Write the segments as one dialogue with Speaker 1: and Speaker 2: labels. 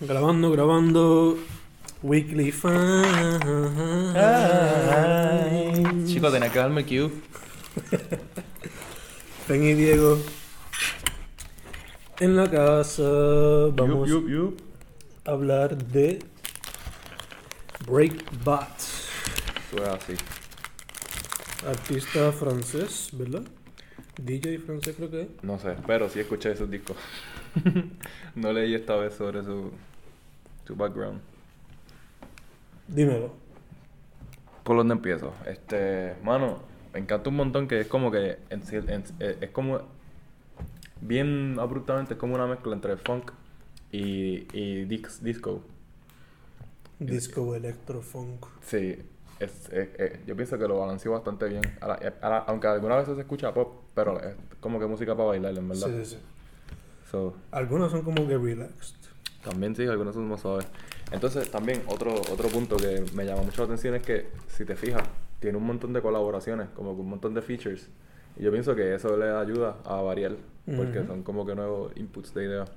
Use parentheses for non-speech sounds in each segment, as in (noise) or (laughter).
Speaker 1: Grabando, grabando. Weekly Fan.
Speaker 2: Chico, tenía que darme (laughs) el cue.
Speaker 1: Y Diego. En la casa vamos
Speaker 2: Yup, yup, yup.
Speaker 1: a hablar de Breakbot.
Speaker 2: Fue así.
Speaker 1: Artista francés, ¿verdad? DJ francés creo que es.
Speaker 2: No sé, pero sí escuché esos discos. (laughs) no leí esta vez sobre su, su background.
Speaker 1: Dímelo.
Speaker 2: ¿Por dónde empiezo? Este, mano, me encanta un montón que es como que en sí- en- eh, es como bien abruptamente es como una mezcla entre funk y, y disco.
Speaker 1: Disco electrofunk.
Speaker 2: Sí, es, es- es- yo pienso que lo balanceó bastante bien. A la- a la- aunque algunas veces se escucha pop, pero es como que música para bailar, en verdad.
Speaker 1: Sí, sí, sí.
Speaker 2: So,
Speaker 1: Algunos son como que relaxed.
Speaker 2: También sí, algunos son más suaves. Entonces, también otro, otro punto que me llama mucho la atención es que, si te fijas, tiene un montón de colaboraciones, como que un montón de features. Y yo pienso que eso le ayuda a variar, porque
Speaker 1: Ujú.
Speaker 2: son como que nuevos inputs de ideas.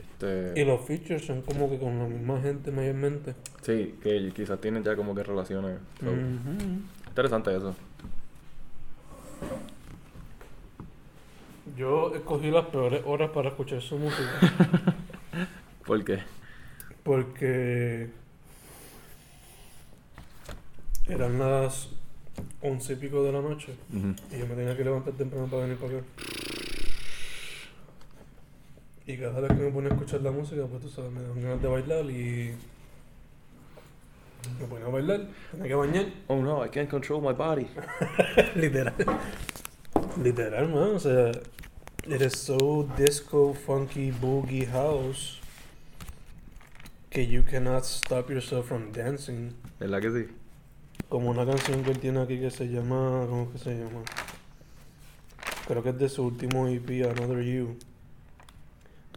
Speaker 2: Este,
Speaker 1: Y los features son como que con la misma gente mayormente.
Speaker 2: Sí, que quizás tienen ya como que relaciones. So,
Speaker 1: Ujú.
Speaker 2: Interesante eso.
Speaker 1: Yo escogí las peores horas para escuchar su música. (laughs)
Speaker 2: ¿Por qué?
Speaker 1: Porque eran las once y pico de la noche. Y yo me tenía que levantar temprano para venir para acá. Y cada vez que me ponía a escuchar la música, pues tú sabes, me daban ganas de bailar y. Me ponía a bailar, tenía que bañar.
Speaker 2: Oh no, I can't control my body. (laughs)
Speaker 1: Literal. Literal, man. O sea, it is so disco, funky, boogie house que you cannot stop yourself from dancing.
Speaker 2: ¿Verdad que sí?
Speaker 1: Como una canción que él tiene aquí que se llama. ¿Cómo que se llama? Creo que es de su último EP, Another You.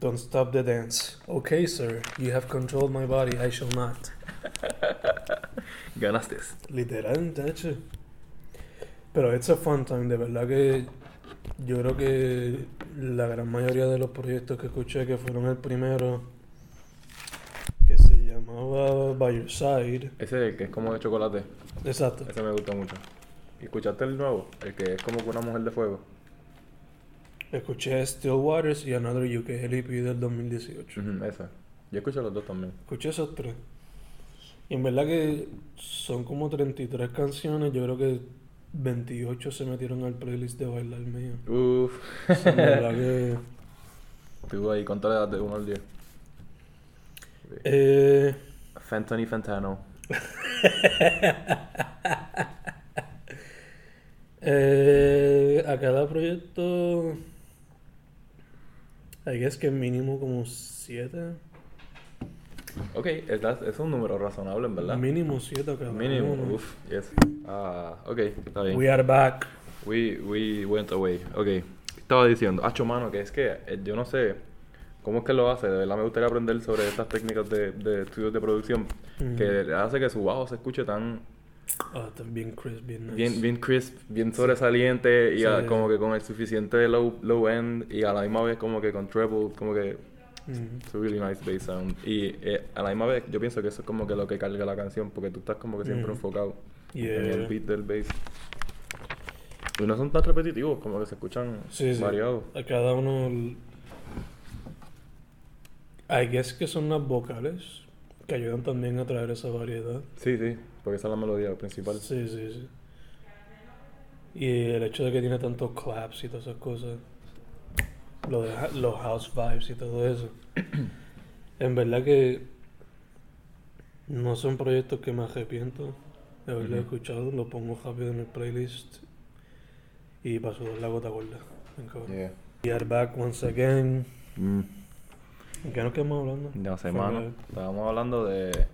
Speaker 1: Don't stop the dance. Okay, sir. You have controlled my body. I shall not. (laughs)
Speaker 2: Ganaste.
Speaker 1: Literal, hecho. Pero it's a fun time, de verdad que yo creo que la gran mayoría de los proyectos que escuché que fueron el primero que se llamaba By Your Side.
Speaker 2: Ese que es como de chocolate.
Speaker 1: Exacto.
Speaker 2: Ese me gusta mucho. ¿Y escuchaste el nuevo? El que es como que una mujer de fuego.
Speaker 1: Escuché Still Waters y Another You, que es el EP del 2018.
Speaker 2: Ujú, ese. Yo escuché los dos también.
Speaker 1: Escuché esos tres. Y en verdad que son como 33 canciones, yo creo que 28 se metieron al playlist de bailar mío.
Speaker 2: Uff.
Speaker 1: Verdad que... (laughs)
Speaker 2: Estuvo ahí, ¿cuánto le das de 1 al 10?
Speaker 1: Eh,
Speaker 2: Fentany Fentano. (laughs)
Speaker 1: eh, a cada proyecto, I guess que mínimo como 7.
Speaker 2: Ok, es, es un número razonable, en verdad.
Speaker 1: Mínimo 7 a cada
Speaker 2: Mínimo, uff, yes. Ah, ok, está bien.
Speaker 1: We are back.
Speaker 2: We, we went away. Ok, estaba diciendo, hacho mano, que es que eh, yo no sé cómo es que lo hace. De verdad me gustaría aprender sobre estas técnicas de, de estudios de producción que hace que su bajo se escuche tan
Speaker 1: Ah, está bien crisp, bien nice.
Speaker 2: bien, bien crisp, bien sobresaliente y
Speaker 1: Sí.
Speaker 2: a- como que con el suficiente low, low end y a la misma vez como que con treble, como que. It's a really nice bass sound. Y eh, a la misma vez yo pienso que eso es como que lo que carga la canción porque tú estás como que siempre
Speaker 1: Ujú.
Speaker 2: enfocado en
Speaker 1: Yeah.
Speaker 2: el beat del bass. Y no son tan repetitivos, como que se escuchan
Speaker 1: Sí, sí.
Speaker 2: variados.
Speaker 1: A cada uno. I guess que son las vocales que ayudan también a traer esa variedad.
Speaker 2: Sí, sí, porque esa es la melodía principal.
Speaker 1: Sí, sí, sí. Y el hecho de que tiene tantos claps y todas esas cosas. Lo de, ha- los house vibes y todo eso. (clears throat) en verdad que no son proyectos que me arrepiento de haberlo
Speaker 2: Ujú.
Speaker 1: escuchado. Lo pongo rápido en el playlist. Y paso la gota gorda.
Speaker 2: Yeah.
Speaker 1: We are back once again.
Speaker 2: Mm,
Speaker 1: ¿En qué nos quedamos hablando?
Speaker 2: no sé, mano. Estábamos hablando de... (laughs)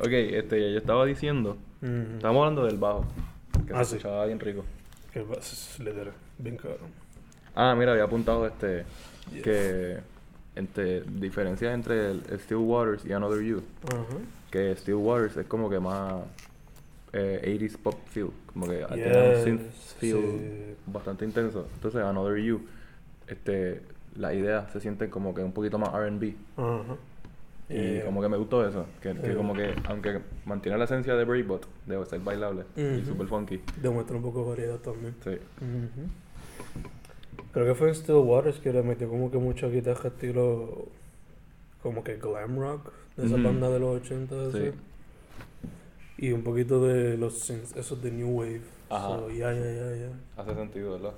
Speaker 2: ok, este, yo estaba diciendo...
Speaker 1: Ujú.
Speaker 2: Estábamos hablando del bajo. Que
Speaker 1: Ah,
Speaker 2: se
Speaker 1: sí.
Speaker 2: escuchaba bien rico.
Speaker 1: Que es literal, bien cabrón.
Speaker 2: Ah, mira, había apuntado este...
Speaker 1: Yeah.
Speaker 2: Que... Entre diferencias entre el, el Still Waters y Another You.
Speaker 1: Ajá.
Speaker 2: Que Still Waters es como que más... eh, 80s pop feel. Como que tiene un
Speaker 1: Yes,
Speaker 2: synth feel
Speaker 1: sí.
Speaker 2: bastante intenso. Entonces, Another You, este, las ideas se sienten como que un poquito más R&B.
Speaker 1: Ajá.
Speaker 2: Y
Speaker 1: Eh,
Speaker 2: como que me gustó eso. Que, que
Speaker 1: eh.
Speaker 2: como que, aunque mantiene la esencia de Breakbot, de ser bailable y super funky.
Speaker 1: Demuestra un poco de variedad también.
Speaker 2: Sí.
Speaker 1: Creo que fue en Still Waters que le metió como que mucha guitarra estilo como que glam rock de esa banda de los 80 así.
Speaker 2: Sí.
Speaker 1: y un poquito de los synths, esos de New Wave.
Speaker 2: Ajá.
Speaker 1: So, ya, ya, ya, ya.
Speaker 2: Hace sentido, ¿verdad?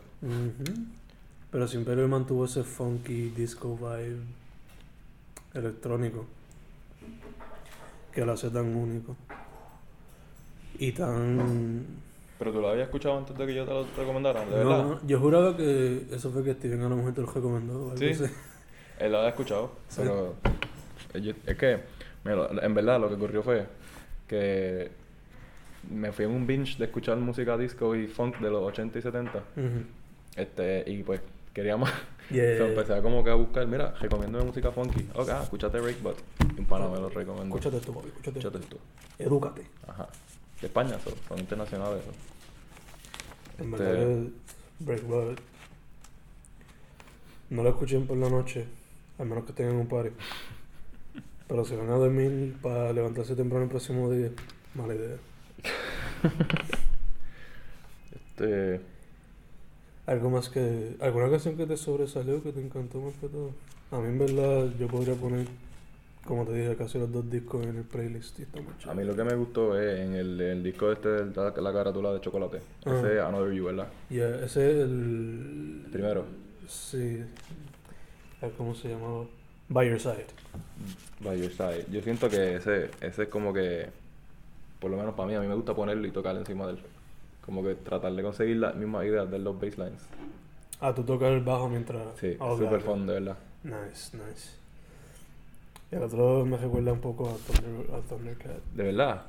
Speaker 1: Pero siempre él mantuvo ese funky disco vibe electrónico que lo hace tan único y tan
Speaker 2: Pero tú lo habías escuchado antes de que yo te lo recomendara, ¿de verdad?
Speaker 1: no, yo juraba que eso fue que Steven a lo mejor te lo recomendó. algo
Speaker 2: Sí.
Speaker 1: así.
Speaker 2: Él lo había escuchado,
Speaker 1: Sí.
Speaker 2: pero yo- es que, mira, en verdad lo que ocurrió fue que me fui en un binge de escuchar música disco y funk de los 80 y 70.
Speaker 1: Ujú.
Speaker 2: Este, y pues quería más.
Speaker 1: Yeah. (laughs)
Speaker 2: So, empecé a como que a buscar, mira, recomiendo música funky. Ok, ah, escúchate Breakbot. Y un pana me lo recomendó.
Speaker 1: Escúchate esto, papi, escúchate.
Speaker 2: Escúchate tú.
Speaker 1: Edúcate.
Speaker 2: Ajá. De España, so, son internacionales. so.
Speaker 1: En
Speaker 2: Este-
Speaker 1: verdad, el Breakbot. No lo escuchen por la noche, al menos que tengan un party. Pero si van a dormir para levantarse temprano el próximo día, mala idea.
Speaker 2: Este,
Speaker 1: Algo más que. ¿Alguna canción que te sobresalió, que te encantó más que todo? A mí, en verdad, yo podría poner, como te dije, casi los dos discos en el playlist. Y está muy
Speaker 2: a mí lo que me gustó es en el, el disco este de la, la carátula de chocolate.
Speaker 1: Ajá.
Speaker 2: Ese Another You, ¿verdad?
Speaker 1: Ya, ese es el.
Speaker 2: Primero.
Speaker 1: Sí. Ah, ¿Cómo se llamaba? By Your Side.
Speaker 2: By Your Side. Yo siento que ese, ese es como que, por lo menos para mí, a mí me gusta ponerlo y tocar encima de él. Como que tratar de conseguir las mismas ideas de los basslines.
Speaker 1: Ah, tú tocas el bajo mientras.
Speaker 2: Sí,
Speaker 1: Ah,
Speaker 2: fun, de verdad.
Speaker 1: Nice, nice. Y el otro me recuerda un poco a, Thunder, a Thundercat.
Speaker 2: De verdad.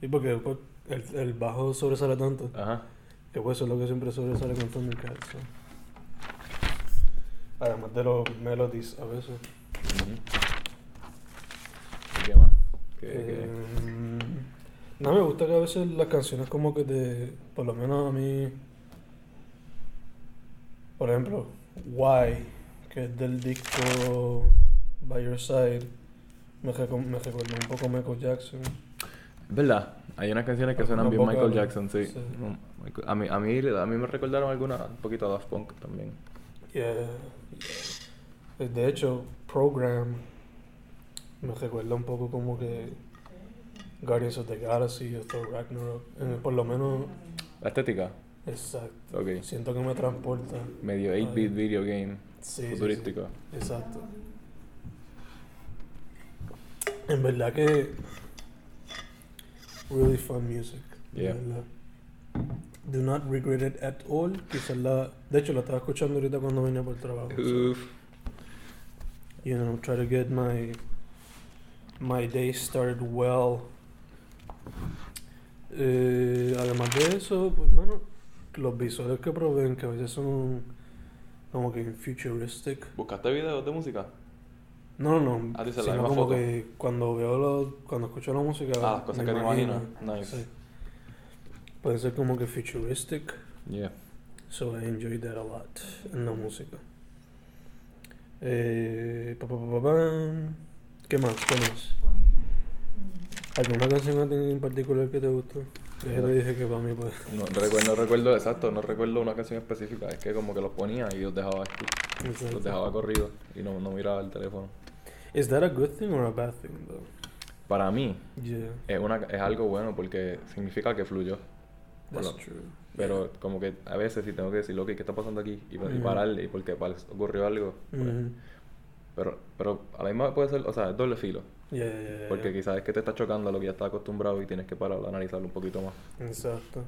Speaker 1: Y porque el, el bajo sobresale tanto,
Speaker 2: Ajá.
Speaker 1: que pues eso es lo que siempre sobresale con Thundercat. so. Además de los melodies a veces.
Speaker 2: Ujú. ¿Y ¿Qué más? ¿Qué, qué?
Speaker 1: Eh, no, me gusta que a veces las canciones como que te... Por lo menos a mí... Por ejemplo, Why, que es del disco By Your Side, me, reco- me recuerda un poco Michael Jackson.
Speaker 2: Es verdad. Hay unas canciones que suenan bien Michael Jackson, sí.
Speaker 1: sí.
Speaker 2: Michael- a, mí, a, mí, a mí me recordaron algunas, un poquito a Daft Punk también.
Speaker 1: Yeah, yeah. De hecho, Program me recuerda un poco como que Guardians of the Galaxy o Thor Ragnarok. Eh, por lo menos,
Speaker 2: La estética,
Speaker 1: exacto.
Speaker 2: ok.
Speaker 1: Siento que me transporta.
Speaker 2: Medio 8-bit
Speaker 1: Ay.
Speaker 2: video game,
Speaker 1: Sí, sí, sí.
Speaker 2: futurístico.
Speaker 1: Exacto. En verdad que really fun music.
Speaker 2: Yeah.
Speaker 1: verdad. Do not regret it at all. Quizás la, de hecho la estaba escuchando ahorita cuando venía por el trabajo. so, you know, try to get my my day started well. Eh, además de eso, pues bueno, los visuales que proveen, que a veces son como que futuristic.
Speaker 2: ¿Buscaste videos de música?
Speaker 1: No, no, no.
Speaker 2: Ah, dice la misma
Speaker 1: como
Speaker 2: foto.
Speaker 1: que cuando veo lo, cuando escucho la música,
Speaker 2: Ah, las cosas
Speaker 1: me
Speaker 2: que te
Speaker 1: imagino.
Speaker 2: Nice.
Speaker 1: Sí. Puede ser como que futuristic.
Speaker 2: Yeah.
Speaker 1: So I enjoyed that a lot en la música. Eh, pa, pa, pa. ¿Qué más? ¿Qué más? ¿Alguna canción en particular que te gustó? Yo te dije que para mí pues...
Speaker 2: No, recuerdo, no recuerdo, exacto, no recuerdo una canción específica. Es que como que los ponía y los dejaba,
Speaker 1: Exacto.
Speaker 2: los dejaba corridos y no, no miraba el teléfono.
Speaker 1: Is that a good thing or a bad thing though?
Speaker 2: Para mí
Speaker 1: Yeah,
Speaker 2: es, una, es algo bueno porque significa que fluyó.
Speaker 1: that's
Speaker 2: Bueno,
Speaker 1: true.
Speaker 2: Pero como que a veces si tengo que decir, ok, ¿qué está pasando aquí? Y, y
Speaker 1: Ujú.
Speaker 2: pararle, y porque ocurrió algo. pues,
Speaker 1: Mhm.
Speaker 2: Pero, pero a la misma puede ser, o sea, es doble filo.
Speaker 1: Yeah, yeah, yeah,
Speaker 2: Porque quizás es que te está chocando a lo que ya estás acostumbrado y tienes que parar, analizarlo un poquito más.
Speaker 1: Exacto.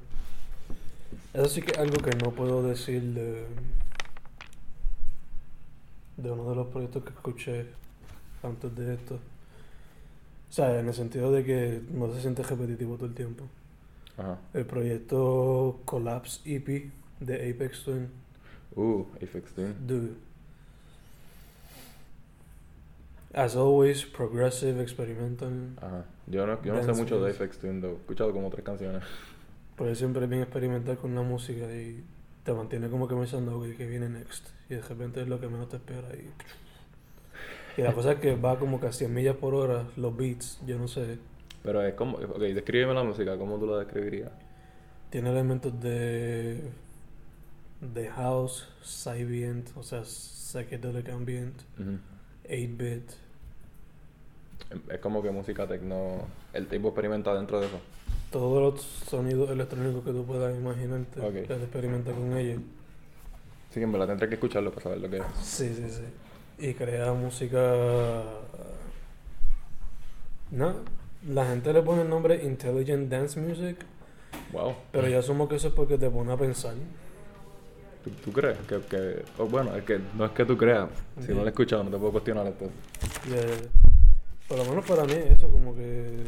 Speaker 1: Eso sí que es algo que no puedo decir de, de uno de los proyectos que escuché antes de esto. O sea, en el sentido de que no se siente repetitivo todo el tiempo.
Speaker 2: Ajá.
Speaker 1: El proyecto Collapse EP de Apex Twin.
Speaker 2: Uh, Apex Twin.
Speaker 1: Dude. As always, progressive, experimental.
Speaker 2: Ajá. Yo no, yo no sé mucho de. Apex Twin, though. He escuchado como tres canciones.
Speaker 1: Pero siempre es bien experimental con la música y te mantiene como que pensando, que viene next. Y de repente es lo que menos te espera. Y, y la cosa es que va como que a 100 millas por hora, los beats, yo no sé.
Speaker 2: Pero es como, ok, descríbeme la música, ¿cómo tú la describirías?
Speaker 1: Tiene elementos de. de house, ambient, o sea, psychedelic ambient,
Speaker 2: Ujú.
Speaker 1: 8-bit.
Speaker 2: Es como que música tecno. El tipo experimenta dentro de eso.
Speaker 1: Todos los sonidos electrónicos que tú puedas imaginarte,
Speaker 2: Ok.
Speaker 1: él experimenta con ellos.
Speaker 2: Sí, en verdad tendré que escucharlo para saber lo que es.
Speaker 1: Sí, sí, sí. Y crea música. No, la gente le pone el nombre Intelligent Dance Music,
Speaker 2: Wow.
Speaker 1: pero yo asumo que eso es porque te pone a pensar.
Speaker 2: ¿Tú, tú crees? Que, que, bueno, es que no es que tú creas. Si no lo he escuchado, no te puedo cuestionar esto.
Speaker 1: Y, eh, por lo menos para mí, eso como que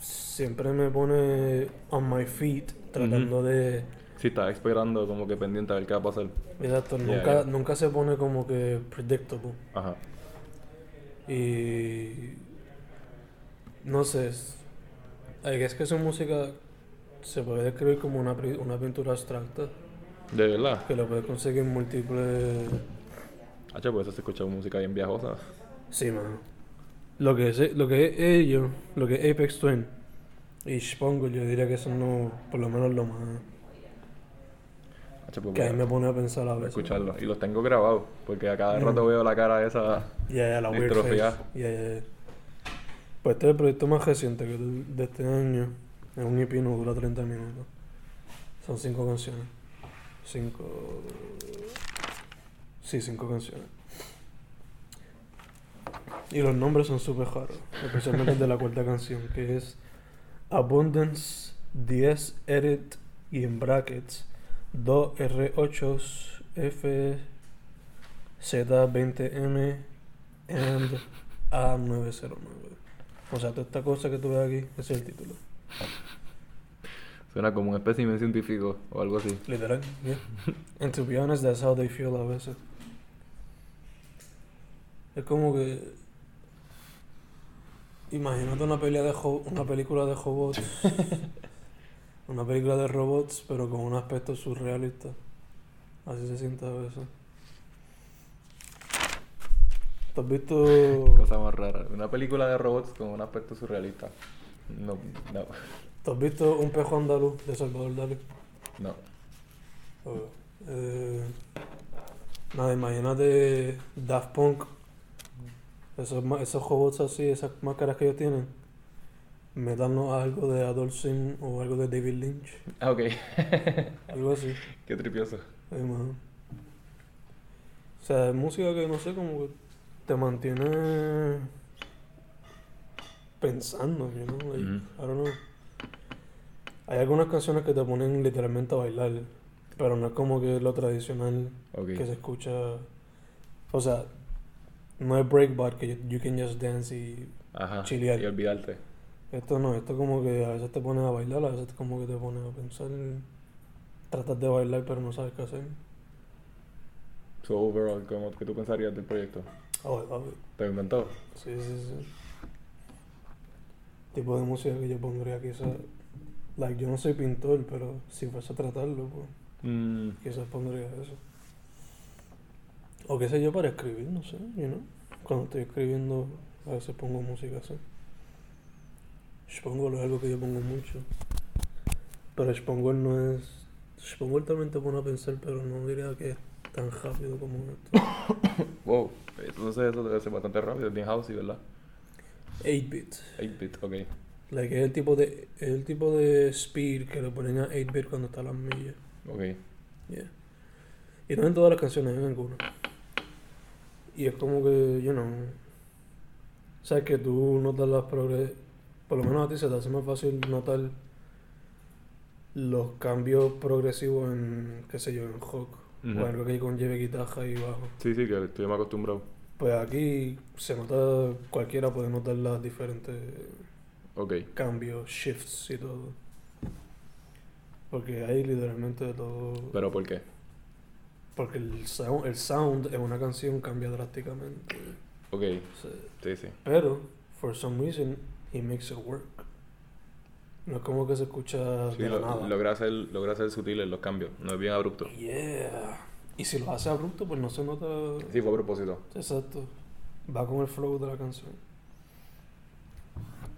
Speaker 1: siempre me pone on my feet, tratando de.
Speaker 2: Sí, estás esperando como que pendiente a ver qué va a pasar.
Speaker 1: Exacto,
Speaker 2: Yeah,
Speaker 1: nunca,
Speaker 2: yeah.
Speaker 1: nunca se pone como que predictable.
Speaker 2: Ajá.
Speaker 1: Y no sé, es, que su música se puede describir como una, una pintura abstracta
Speaker 2: De verdad.
Speaker 1: que lo puedes conseguir en múltiples...
Speaker 2: Hacha, pues eso se escucha música bien viajosa.
Speaker 1: Sí, mano. Lo que es, lo que es ellos, lo que es Apex Twin y Spongo, yo diría que son no, por lo menos lo más que a
Speaker 2: voy
Speaker 1: mí
Speaker 2: a-
Speaker 1: me pone a pensar a veces.
Speaker 2: escucharlo. Y los tengo grabados. Porque a cada
Speaker 1: Mm.
Speaker 2: rato veo la cara esa.
Speaker 1: La weird
Speaker 2: Distrofia.
Speaker 1: face. Ya, ya, ya. Pues este es el proyecto más reciente que de este año. Es un EP, no dura 30 minutos. Son 5 canciones. 5... Sí, 5 canciones. Y los nombres son súper raros. Especialmente el de la cuarta canción, que es Abundance 10 Edit y en brackets 2R8 F Z20M and A909. O sea, toda esta cosa que tú ves aquí, ese es el título.
Speaker 2: Suena como un espécimen científico o algo así.
Speaker 1: Literal, yeah. (laughs) And to be honest, that's how they feel a veces. Es como que. Imagínate una pelea de una película de (laughs) robots. Una película de robots, pero con un aspecto surrealista. Así se siente a veces. ¿Tú has visto. (laughs)
Speaker 2: Cosa más rara. Una película de robots con un aspecto surrealista. No, no,
Speaker 1: ¿Tú has visto un pejo andaluz de Salvador Dalí?
Speaker 2: no.
Speaker 1: Oh, eh, nada, imagínate Daft Punk. Esos, esos robots así, esas máscaras que ellos tienen. Meternos a algo de Adult Swim o algo de David Lynch.
Speaker 2: Ah, ok. (laughs)
Speaker 1: Algo así.
Speaker 2: Qué tripioso.
Speaker 1: Ay. O sea, es música que no sé, como que te mantiene pensando, you know? Like. I don't know. Hay algunas canciones que te ponen literalmente a bailar, pero no es como que lo tradicional que se escucha. O sea, no es breakbar que you, you can just dance y.
Speaker 2: Ajá.
Speaker 1: chilear.
Speaker 2: Y olvidarte.
Speaker 1: Esto no, esto como que a veces te pones a bailar, a veces como que te pones a pensar. Tratas de bailar, pero no sabes qué hacer.
Speaker 2: So, overall, ¿cómo, ¿qué tú pensarías del proyecto?
Speaker 1: Oh, it.
Speaker 2: ¿Te inventó?
Speaker 1: Sí, sí, sí. Tipo de música que yo pondría quizás. Like, yo no soy pintor, pero si fuese a tratarlo, pues
Speaker 2: Mm,
Speaker 1: quizás pondría eso. O qué sé yo para escribir, no sé, you know. Cuando estoy escribiendo, a veces pongo música así. Spongol es algo que yo pongo mucho. Pero Spongol no es. Spongol también te pone a pensar, pero no diría que es tan rápido como esto. (coughs)
Speaker 2: wow. Entonces eso debe ser bastante rápido. Es bien housey, ¿verdad?
Speaker 1: 8-bit.
Speaker 2: 8-bit, ok.
Speaker 1: Like, es el tipo de es el tipo de speed que le ponen a 8-bit cuando está a las millas.
Speaker 2: Ok.
Speaker 1: Yeah. Y no en todas las canciones, en algunas. Y es como que, you know, sabes que tú notas las progres, por lo menos a ti se te hace más fácil notar los cambios progresivos en, qué sé yo, en rock.
Speaker 2: Ujú.
Speaker 1: O algo que conlleve guitarra y bajo.
Speaker 2: Sí, sí, que estoy más acostumbrado.
Speaker 1: Pues aquí se nota, cualquiera puede notar las diferentes cambios, shifts y todo. Porque hay literalmente todo.
Speaker 2: ¿Pero por qué?
Speaker 1: Porque el sound, el sound en una canción cambia drásticamente.
Speaker 2: Ok.
Speaker 1: Sí.
Speaker 2: Sí, sí.
Speaker 1: Pero, for some reason, he makes it work. No es como que se escucha
Speaker 2: Sí,
Speaker 1: de
Speaker 2: lo-
Speaker 1: nada.
Speaker 2: logra, logra hacer sutiles los cambios, no es bien abrupto.
Speaker 1: Yeah. Y si lo hace abrupto, pues no se nota.
Speaker 2: Sí, fue a propósito.
Speaker 1: Exacto. Va con el flow de la canción.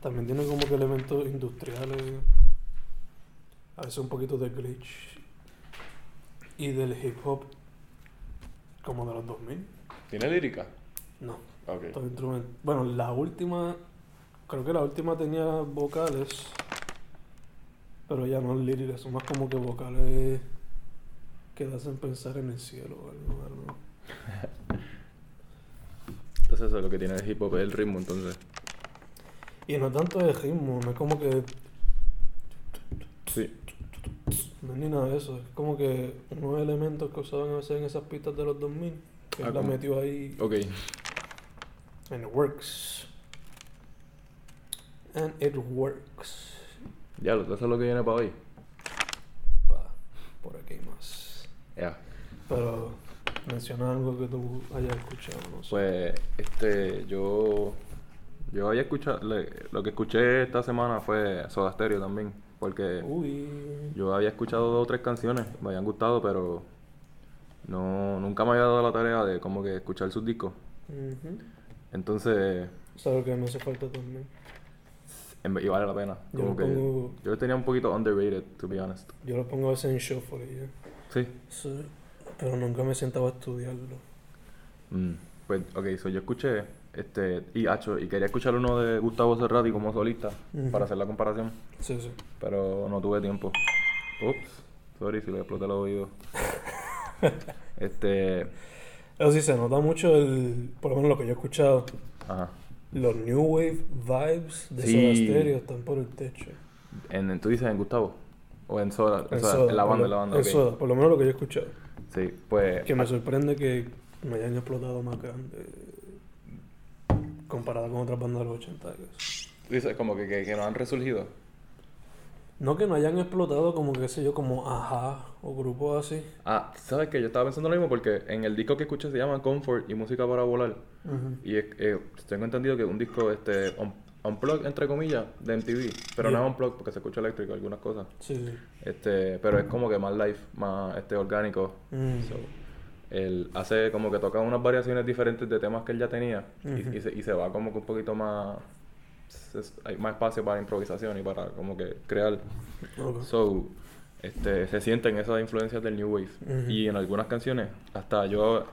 Speaker 1: También tiene como que elementos industriales. A veces un poquito de glitch. Y del hip hop. Como de los 2000.
Speaker 2: ¿Tiene lírica?
Speaker 1: No. Bueno, la última. Creo que la última tenía vocales. Pero ya no líricas. Son más como que vocales. Que te hacen pensar en el cielo o algo. algo. (laughs)
Speaker 2: Entonces eso es lo que tiene el hip hop, es el ritmo, entonces.
Speaker 1: Y no tanto de ritmo, no es como que
Speaker 2: Sí.
Speaker 1: no es ni nada de eso, es como que unos elementos que usaban a veces en esas pistas de los 2000, que
Speaker 2: Ah,
Speaker 1: él la metió ahí
Speaker 2: Ok.
Speaker 1: and it works. And it works.
Speaker 2: Ya, lo- eso es lo que viene para hoy.
Speaker 1: Pa, por aquí más.
Speaker 2: Ya.
Speaker 1: Pero menciona algo que tú hayas escuchado, no sé.
Speaker 2: Pues, este, yo. Yo había escuchado. lo que escuché esta semana fue Soda Stereo también. Porque
Speaker 1: Uy.
Speaker 2: yo había escuchado dos o tres canciones, me habían gustado, pero. No, nunca me había dado la tarea de como que escuchar sus discos.
Speaker 1: Ujú.
Speaker 2: Entonces,
Speaker 1: ¿Sabes que me hace falta también?
Speaker 2: Y vale la pena.
Speaker 1: Yo
Speaker 2: Como
Speaker 1: lo
Speaker 2: que
Speaker 1: pongo-
Speaker 2: yo lo tenía un poquito underrated, to be honest.
Speaker 1: Yo lo pongo a veces en shuffle ya.
Speaker 2: Sí.
Speaker 1: Sí, pero nunca me sentaba a estudiarlo.
Speaker 2: Mm, Pues, ok, so yo escuché, este, y hacho, y quería escuchar uno de Gustavo Cerrati como solista para hacer la comparación,
Speaker 1: Sí, sí.
Speaker 2: pero no tuve tiempo. Ups, sorry si le exploté el oído. (laughs) este,
Speaker 1: Pero sí se nota mucho el, por lo menos lo que yo he escuchado,
Speaker 2: ajá.
Speaker 1: Los New Wave vibes de
Speaker 2: Sí.
Speaker 1: Soda Stereo están por el techo.
Speaker 2: En, en- ¿Tú dices en Gustavo? ¿O en Soda?
Speaker 1: En Soda,
Speaker 2: en la banda, en la banda,
Speaker 1: en. Soda, por lo menos lo que yo he escuchado.
Speaker 2: Sí, pues,
Speaker 1: Que me sorprende que no hayan explotado más grande comparado con otras bandas de los 80. que es-
Speaker 2: dices como que, que, que no han resurgido.
Speaker 1: No que no hayan explotado como, qué sé yo, como Aja o grupos así.
Speaker 2: Ah, ¿sabes qué? Yo estaba pensando lo mismo porque en el disco que escuché se llama Comfort y Música para Volar.
Speaker 1: Ujú.
Speaker 2: Y es- eh, tengo entendido que es un disco este un, unplug entre comillas de MTV, pero no es unplug porque se escucha eléctrico algunas cosas.
Speaker 1: Sí, sí.
Speaker 2: Este, pero es como que más live, más este orgánico.
Speaker 1: Mm.
Speaker 2: So, él hace como que toca unas variaciones diferentes de temas que él ya tenía y- y, se, y se va como que un poquito más es- hay más espacio para improvisación y para como que crear.
Speaker 1: Ok.
Speaker 2: So, este, se sienten esas influencias del New Wave.
Speaker 1: Ujú.
Speaker 2: Y en algunas canciones, hasta yo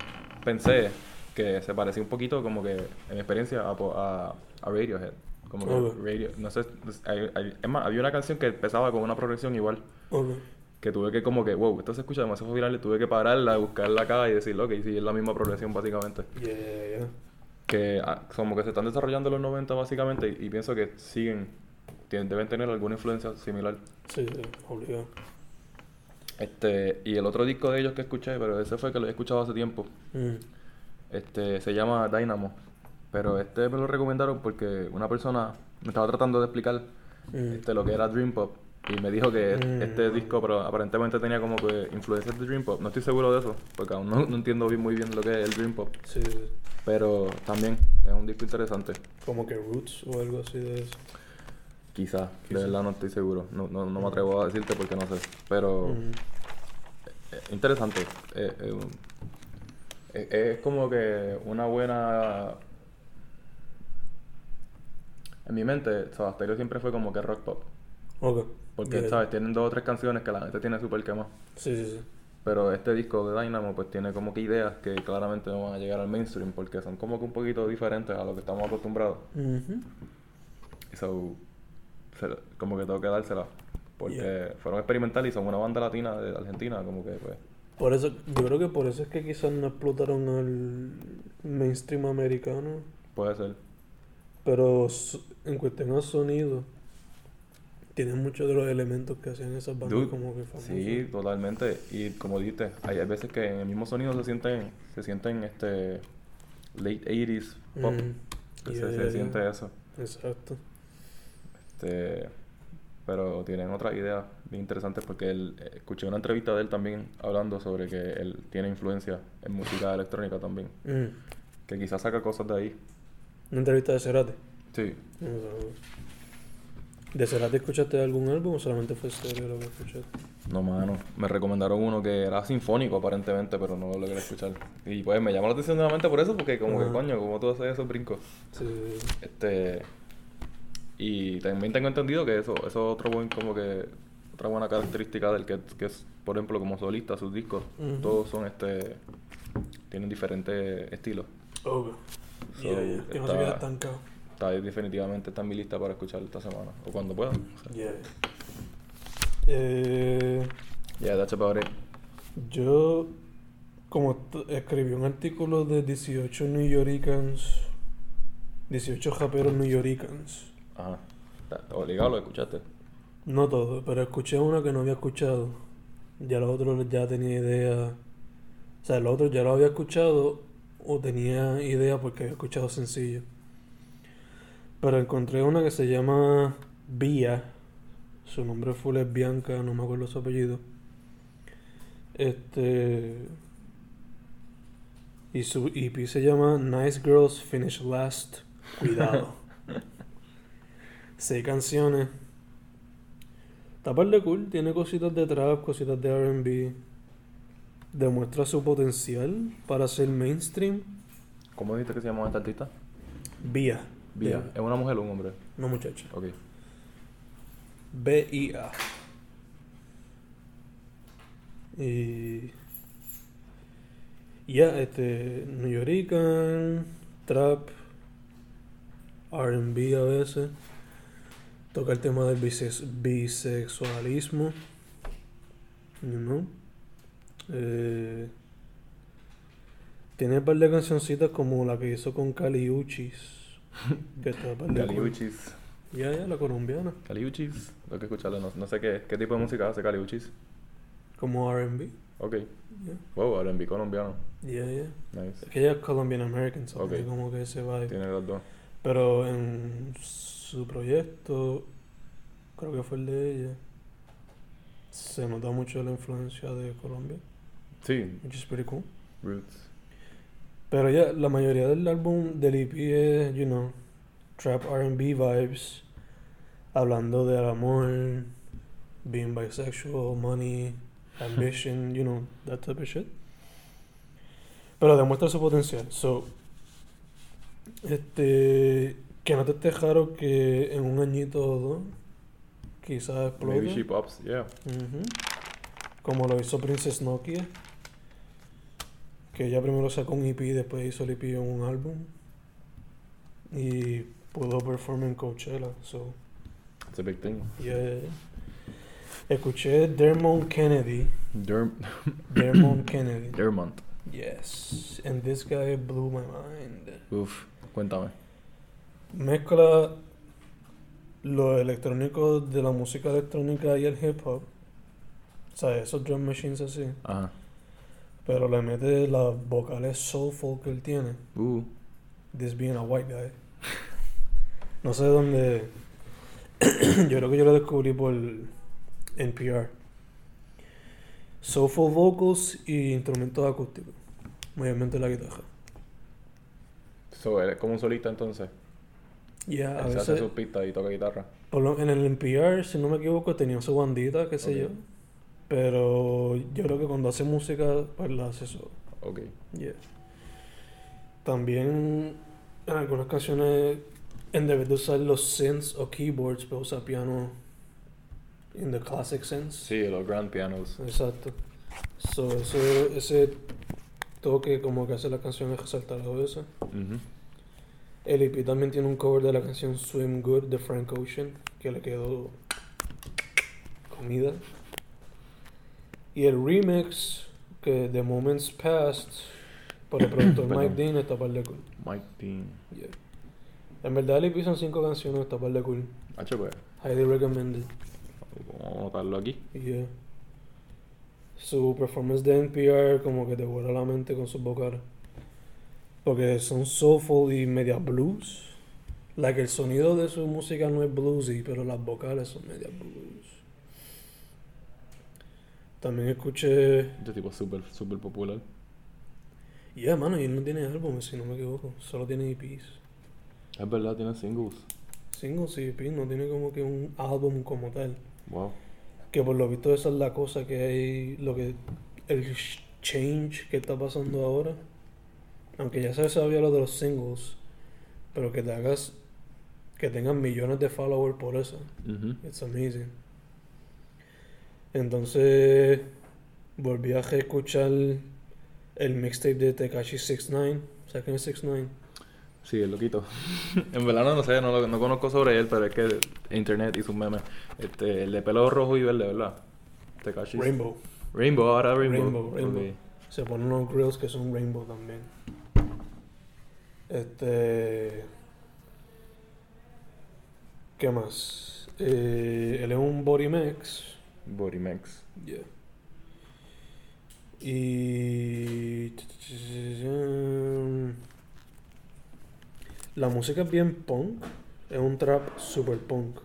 Speaker 2: pensé que se parecía un poquito, como que, en mi experiencia, a, a, a Radiohead. Como que. Radio, no sé, hay- hay- es más, había una canción que empezaba con una progresión igual,
Speaker 1: Ok.
Speaker 2: que tuve que como que, wow, esto se escucha demasiado viral, tuve que pararla, buscarla acá y decir, ok, sí, es la misma progresión básicamente.
Speaker 1: Yeah, yeah, yeah.
Speaker 2: Que ah, como que se están desarrollando en los 90 básicamente y, y pienso que siguen, tienen- deben tener alguna influencia similar.
Speaker 1: Sí, sí, obligado.
Speaker 2: Este, y el otro disco de ellos que escuché, pero ese fue que lo he escuchado hace tiempo,
Speaker 1: Mm.
Speaker 2: este, se llama Dynamo. Pero este me lo recomendaron porque una persona me estaba tratando de explicar
Speaker 1: Mm.
Speaker 2: este, lo que era Dream Pop. Y me dijo que
Speaker 1: Mm.
Speaker 2: este disco pero aparentemente tenía como que influencias de Dream Pop. No estoy seguro de eso, porque aún no, no entiendo bien, muy bien lo que es el Dream Pop.
Speaker 1: Sí, sí.
Speaker 2: Pero también es un disco interesante.
Speaker 1: Como que Roots o algo así de eso.
Speaker 2: Quizá,
Speaker 1: Quizá.
Speaker 2: de verdad no estoy seguro. No, no, no me atrevo a decirte porque no sé. Pero
Speaker 1: Mm.
Speaker 2: eh, interesante. Eh, eh, un- eh, es como que una buena. En mi mente, Soda Stereo siempre fue como que rock pop.
Speaker 1: Ok.
Speaker 2: Porque,
Speaker 1: Yeah.
Speaker 2: ¿sabes? Tienen dos o tres canciones que la gente tiene súper quemado.
Speaker 1: Sí, sí, sí.
Speaker 2: Pero este disco de Dynamo, pues tiene como que ideas que claramente no van a llegar al mainstream porque son como que un poquito diferentes a lo que estamos acostumbrados. So, se- como que tengo que dársela. Porque
Speaker 1: Yeah.
Speaker 2: fueron experimentales y son una banda latina de Argentina, como que pues.
Speaker 1: Por eso, yo creo que por eso es que quizás no explotaron al mainstream americano.
Speaker 2: Puede ser.
Speaker 1: Pero en cuestión a sonido, tienen muchos de los elementos que hacían esas bandas
Speaker 2: Dude,
Speaker 1: como que famosas.
Speaker 2: Sí, totalmente. Y como dijiste, hay, veces que en el mismo sonido se sienten, se sienten este late 80s pop.
Speaker 1: Mm. Yeah,
Speaker 2: se, se
Speaker 1: yeah,
Speaker 2: siente
Speaker 1: yeah.
Speaker 2: eso.
Speaker 1: Exacto.
Speaker 2: Este, pero tienen otras ideas bien interesantes porque él, escuché una entrevista de él también hablando sobre que él tiene influencia en música electrónica también.
Speaker 1: Mm.
Speaker 2: Que quizás saca cosas de ahí.
Speaker 1: Una entrevista de Cerati.
Speaker 2: Sí.
Speaker 1: O sea, ¿De Cerati escuchaste algún álbum o solamente fue estéreo lo que escuchaste?
Speaker 2: No, mano. Me recomendaron uno que era sinfónico aparentemente, pero no lo quería escuchar. Y pues me llamó la atención nuevamente por eso, porque como que coño, como tú haces esos brincos.
Speaker 1: Sí.
Speaker 2: Este. Y también tengo entendido que eso, eso es otro buen, como que. Otra buena característica del que, que es, por ejemplo, como solista, sus discos. Todos son este. Tienen diferentes estilos.
Speaker 1: Ok.
Speaker 2: So,
Speaker 1: Yeah, yeah, Que no se quede estancado.
Speaker 2: Está definitivamente está en mi lista para escuchar esta semana. O cuando pueda. O sea,
Speaker 1: Yeah. Eh,
Speaker 2: yeah, that's about it.
Speaker 1: yo, como escribí un artículo de 18 New Yorkers, 18 raperos New Yorkers.
Speaker 2: Ajá. Obligado, lo escuchaste.
Speaker 1: No todo, pero escuché uno que no había escuchado. Ya los otros ya tenía idea. O sea, los otros ya lo había escuchado o tenía idea porque había escuchado sencillo. Pero encontré una que se llama Vía. Su nombre full es Bianca, no me acuerdo su apellido. Este. Y su EP se llama Nice Girls Finish Last. Cuidado. (laughs) Seis canciones. Está par de cool, tiene cositas de trap, cositas de RB. Demuestra su potencial para ser mainstream.
Speaker 2: ¿Cómo dijiste que se llama esta artista?
Speaker 1: Vía.
Speaker 2: Vía.
Speaker 1: De-
Speaker 2: ¿Es una mujer o un hombre?
Speaker 1: No muchacha.
Speaker 2: Ok.
Speaker 1: B-I-A. Y. Ya, este. New Yorican, trap, RB a veces. Toca el tema del bisex- bisexualismo. You know. Eh, tiene un par de cancioncitas como la que hizo con Cali Uchis. (laughs) Que está.
Speaker 2: Caliuchis.
Speaker 1: Ya, ya, la colombiana.
Speaker 2: Caliuchis. Tengo que escucharlo. No, no sé qué, qué tipo de música hace Caliuchis.
Speaker 1: Como RB.
Speaker 2: Ok.
Speaker 1: Yeah,
Speaker 2: Wow, R&B colombiano.
Speaker 1: yeah. yeah.
Speaker 2: Nice.
Speaker 1: Es que ella es Colombian American, so
Speaker 2: Ok.
Speaker 1: tiene como que ese vibe.
Speaker 2: Tiene los dos.
Speaker 1: Pero en su proyecto, creo que fue el de ella, se nota mucho la influencia de Colombia,
Speaker 2: Sí.
Speaker 1: which is pretty cool.
Speaker 2: Roots.
Speaker 1: Pero ya, la mayoría del álbum del EP es, you know, trap R&B vibes, hablando del amor, being bisexual, money, ambition, you know, that type of shit. Pero demuestra su potencial. So, este, que no te esté raro que en un añito o dos, quizás explote.
Speaker 2: Maybe she pops. Yeah.
Speaker 1: Ujú. Como lo hizo Princess Nokia. Que ella primero sacó un EP y después hizo el EP en un álbum. Y pudo performar en Coachella. So,
Speaker 2: It's a big thing.
Speaker 1: yeah. Escuché Dermot Kennedy.
Speaker 2: Derm
Speaker 1: Dermot (coughs) Kennedy.
Speaker 2: Dermont.
Speaker 1: Yes. And this guy blew my mind.
Speaker 2: Uf. Cuéntame.
Speaker 1: Mezcla lo electrónico de la música electrónica y el hip hop. O sea, esos drum machines así.
Speaker 2: Ajá.
Speaker 1: Pero le mete las vocales soulful que él tiene.
Speaker 2: Uh.
Speaker 1: This being a white guy. No sé dónde. (clears throat) yo creo que yo lo descubrí por NPR. Soulful vocals y instrumentos acústicos. Mayormente la guitarra.
Speaker 2: So, eres como un solista entonces.
Speaker 1: Ya, a
Speaker 2: Él se hace
Speaker 1: veces.
Speaker 2: sus pistas y toca guitarra.
Speaker 1: Por lo- en el NPR, si no me equivoco, tenía su bandita, qué sé yo. Pero yo creo que cuando hace música, pues la hace solo.
Speaker 2: Ok.
Speaker 1: Yeah. También en algunas canciones, en vez de usar los synths o keyboards, pues usa piano in the classic sense.
Speaker 2: Sí, los grand pianos.
Speaker 1: Exacto. So, ese, ese toque como que hace la canción es resaltar a veces. El EP también tiene un cover de la canción Swim Good de Frank Ocean, que le quedó comida. Y el remix, que de Moments Past, por el (coughs) productor. Mike Dean, está par de cool.
Speaker 2: Mike Dean.
Speaker 1: Yeah. En verdad el EP son cinco canciones, está par de cool.
Speaker 2: Hacho, pues.
Speaker 1: Highly recommended.
Speaker 2: Vamos a anotarlo aquí.
Speaker 1: Yeah. Su performance de NPR como que te vuela la mente con sus vocales. Porque son soulful y media blues. Like el sonido de su música no es bluesy, pero las vocales son media blues. También escuché...
Speaker 2: Este tipo es súper, súper popular.
Speaker 1: Yeah, mano, y él no tiene álbumes, si no me equivoco. Solo tiene EPs.
Speaker 2: Es verdad, tiene singles.
Speaker 1: Singles y EP, no tiene como que un álbum como tal.
Speaker 2: Wow.
Speaker 1: Que por lo visto esa es la cosa que hay, lo que, el change que está pasando ahora. Aunque ya se sabía lo de los singles, pero que te hagas, que tengan millones de followers por eso. It's amazing. Entonces, volví a escuchar el mixtape de Tekashi 69. ¿Sabes quién es 69?
Speaker 2: Sí, el loquito. (laughs) en verdad no, no sé, no, lo- no conozco sobre él, pero es que internet hizo un meme. Este, el de pelo rojo y verde, ¿verdad? Tekashi.
Speaker 1: Rainbow.
Speaker 2: Rainbow, ahora Rainbow.
Speaker 1: Rainbow, Rainbow. Se ponen unos grills que son rainbow también. Este. ¿Qué más? Eh, él es un body mix.
Speaker 2: Body Max.
Speaker 1: Yeah. Y. La música es bien punk. Es un trap super punk.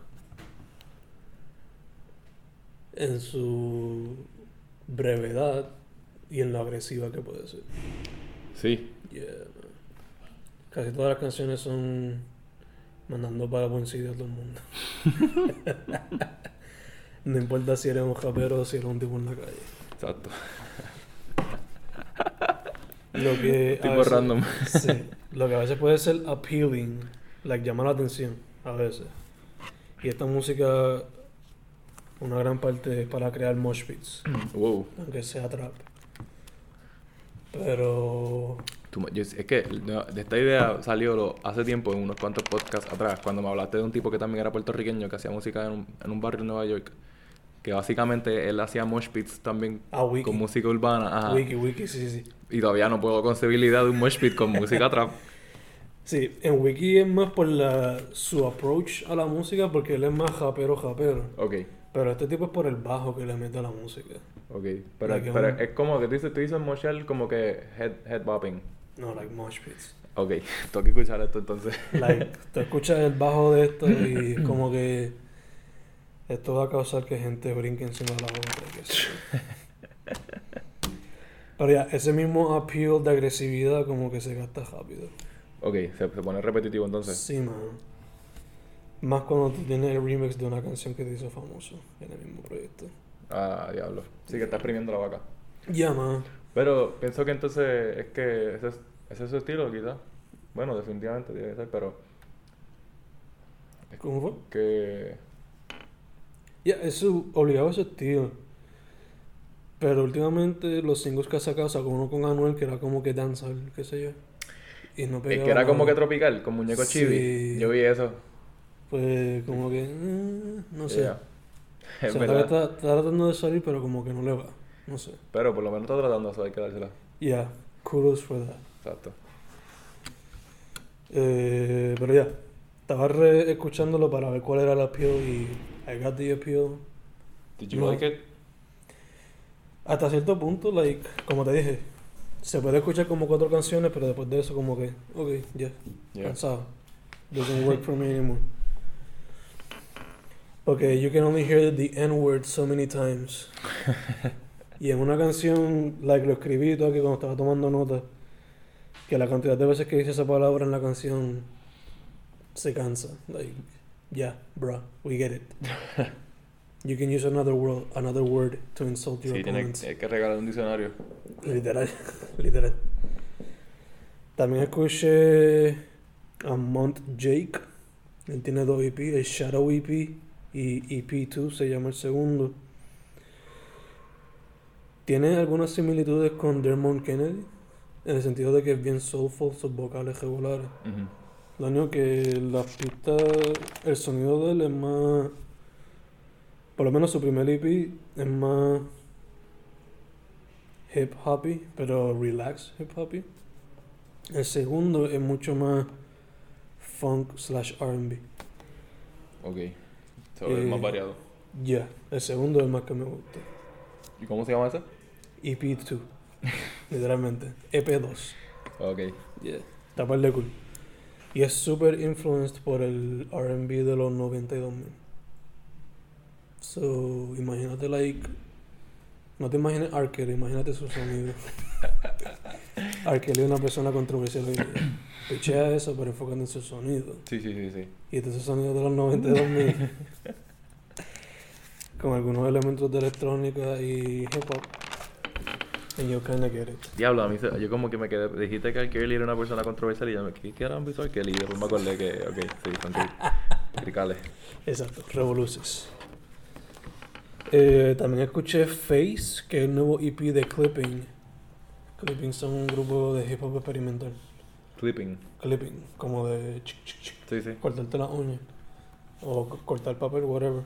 Speaker 1: En su brevedad y en lo agresiva que puede ser.
Speaker 2: Sí.
Speaker 1: Yeah. Casi todas las canciones son mandando para buen sitio a todo el mundo. (laughs) no importa si eres un rapero o si eres un tipo en la calle.
Speaker 2: Exacto.
Speaker 1: Lo que
Speaker 2: Tipo
Speaker 1: veces-
Speaker 2: random. (laughs)
Speaker 1: sí, lo que a veces puede ser appealing, like llamar la atención, a veces. Y esta música, una gran parte es para crear mosh pits,
Speaker 2: wow.
Speaker 1: aunque sea trap. Pero
Speaker 2: Tú me- yo- es que no, de esta idea salió lo- hace tiempo en unos cuantos podcasts atrás, cuando me hablaste de un tipo que también era puertorriqueño que hacía música en un, en un barrio en Nueva York. Que básicamente él hacía mosh pits también
Speaker 1: a Wiki,
Speaker 2: con música urbana. Ajá.
Speaker 1: Wiki, Wiki, sí, sí.
Speaker 2: Y todavía no puedo concebir la idea de un mosh pit con música trap.
Speaker 1: Sí, en Wiki es más por la, su approach a la música porque él es más japero, japero.
Speaker 2: Ok,
Speaker 1: Pero este tipo es por el bajo que le mete a la música.
Speaker 2: ok. Pero,
Speaker 1: Like
Speaker 2: pero
Speaker 1: un-
Speaker 2: es como que tú dices, tú dices moshel como que head, head bopping.
Speaker 1: No, like mosh pits.
Speaker 2: Ok, (laughs) tengo que escuchar esto entonces.
Speaker 1: Like, tú escuchas el bajo de esto y es como que esto va a causar que gente brinque encima de la otra. (laughs) Pero ya, ese mismo appeal de agresividad como que se gasta rápido.
Speaker 2: ok, se, se pone repetitivo entonces.
Speaker 1: Sí, man. Más cuando tú tienes el remix de una canción que te hizo famoso en el mismo proyecto.
Speaker 2: Ah, diablo. Sí que está exprimiendo la vaca.
Speaker 1: Ya, man.
Speaker 2: Pero pienso que entonces es que ese es, ese es su estilo, quizás. Bueno, definitivamente tiene que ser, pero
Speaker 1: ¿Cómo fue?
Speaker 2: que...
Speaker 1: Ya, es su, obligado a su estilo. Pero últimamente los singles que ha sacado, sacó uno con Anuel que era como que dancehall, qué sé yo. Y no
Speaker 2: Es que era como que tropical, con muñeco
Speaker 1: Sí.
Speaker 2: chibi. Yo vi eso.
Speaker 1: Pues como que, mm, no sé.
Speaker 2: Yeah.
Speaker 1: O
Speaker 2: Es
Speaker 1: sea,
Speaker 2: verdad.
Speaker 1: está, está tratando de salir, pero como que no le va. No sé.
Speaker 2: Pero por lo menos está tratando eso, hay que dársela.
Speaker 1: Yeah, kudos for that.
Speaker 2: Exacto.
Speaker 1: Eh, pero ya, estaba re escuchándolo para ver cuál era el appeal y I got the appeal.
Speaker 2: Did you
Speaker 1: No.
Speaker 2: like it?
Speaker 1: Hasta cierto punto, like, como te dije, se puede escuchar como cuatro canciones, pero después de eso como que, ok, ya,
Speaker 2: Yeah.
Speaker 1: cansado. Doesn't work for me anymore. Porque you can only hear the N-word so many times. (laughs) y en una canción, like, lo escribí todo aquí cuando estaba tomando nota, que la cantidad de veces que dice esa palabra en la canción se cansa. Like, yeah, bruh, we get it. You can use another word, another word to insult your
Speaker 2: Sí, tiene,
Speaker 1: opponents.
Speaker 2: hay que regalar un diccionario.
Speaker 1: Literal, (laughs) literal. También escuché a Mount Jake. Él tiene dos EP, el Shadow EP y EP2 se llama el segundo. Tiene algunas similitudes con Dermot Kennedy, en el sentido de que es bien soulful, sus vocales regulares. Lo único que las pistas, el sonido de él es más, por lo menos su primer EP es más hip hoppy, pero relax hip hoppy. El segundo es mucho más funk slash R&B.
Speaker 2: Ok. Se ve más
Speaker 1: Eh,
Speaker 2: variado.
Speaker 1: Ya, el segundo es el más que me gusta.
Speaker 2: ¿Y cómo se llama ese?
Speaker 1: EP2, (laughs) literalmente. EP2.
Speaker 2: Ok.
Speaker 1: Yeah. Está par de cool. Y es super influenced por el R&B de los 92 mil. So, imagínate like... No te imagines Arcade, imagínate su sonido. (laughs) R. Kelly es una persona controversial. Pichea eso, pero enfocando en su sonido.
Speaker 2: Sí, sí, sí, sí.
Speaker 1: Y este es el sonido de los 92 mil. (laughs) con algunos elementos de electrónica y hip hop. And you kinda get it.
Speaker 2: Diablo, a mí se- yo como que me quedé. Dijiste que R. Kelly era una persona controversial y yo me ¿qué, qué era un R. Kelly? Y después me acordé que, ok, sí, son cri- cricales. (laughs)
Speaker 1: Exacto, Revoluces. Eh, también escuché Face, que es el nuevo EP de Clipping. Clipping son un grupo de hip hop experimental.
Speaker 2: Clipping.
Speaker 1: Clipping, como de chic, chic, chic,
Speaker 2: Sí, sí.
Speaker 1: cortarte las uñas. O co- cortar papel, whatever.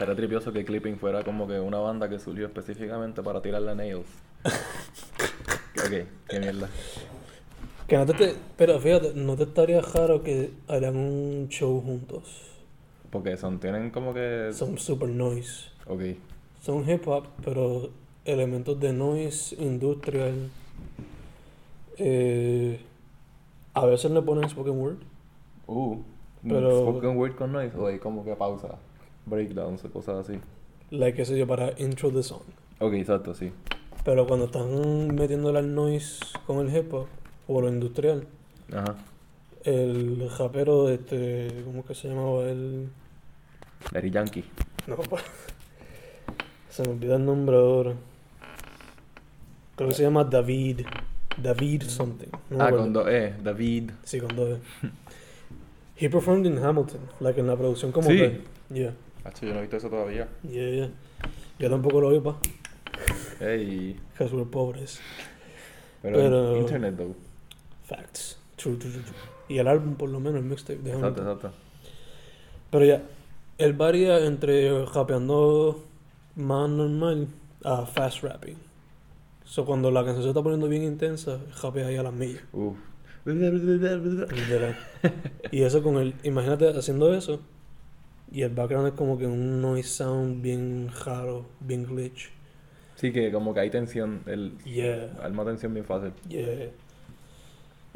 Speaker 2: Era tripioso que Clipping fuera como que una banda que surgió específicamente para tirarle nails. (laughs) ok, qué mierda.
Speaker 1: Que no te, te- pero fíjate, no te estaría raro que hagan un show juntos.
Speaker 2: Porque son, tienen como que.
Speaker 1: Son super noise.
Speaker 2: Ok.
Speaker 1: Son hip hop, pero elementos de noise, industrial. Eh, a veces le ponen spoken word.
Speaker 2: Uh.
Speaker 1: Pero-
Speaker 2: Spoken word con noise. O hay como que pausa. Breakdowns o cosas así.
Speaker 1: Like, qué sé yo, para intro the song.
Speaker 2: Ok, exacto, sí.
Speaker 1: Pero cuando están metiéndole al noise con el hip hop o lo industrial,
Speaker 2: Ajá.
Speaker 1: el rapero, este, ¿cómo que se llamaba? El.
Speaker 2: Daddy Yankee.
Speaker 1: No, pa- se me olvida el nombre ahora. Creo que se llama David. David something. No
Speaker 2: ah, con dos E. David.
Speaker 1: Sí, con dos. E. (laughs) He performed in Hamilton, like en la producción como
Speaker 2: Sí.
Speaker 1: tal. Yeah,
Speaker 2: Hacho, yo no he visto eso todavía.
Speaker 1: yeah, yeah. Yo tampoco lo vi, pa.
Speaker 2: Ey.
Speaker 1: Que we're pobres.
Speaker 2: Pero,
Speaker 1: Pero-
Speaker 2: internet, though.
Speaker 1: Facts. True, true, true, true. Y el álbum, por lo menos, el mixtape de
Speaker 2: Exacto, exacto.
Speaker 1: Pero ya, él varía entre rapeando más normal a fast rapping. So, cuando la canción se está poniendo bien intensa, rapea ahí a las millas.
Speaker 2: Uf.
Speaker 1: Literal. y eso con el. Imagínate haciendo eso. Y el background es como que un noise sound bien raro, bien glitch.
Speaker 2: Sí, que como que hay tensión. El,
Speaker 1: Yeah,
Speaker 2: arma tensión bien fácil.
Speaker 1: yeah.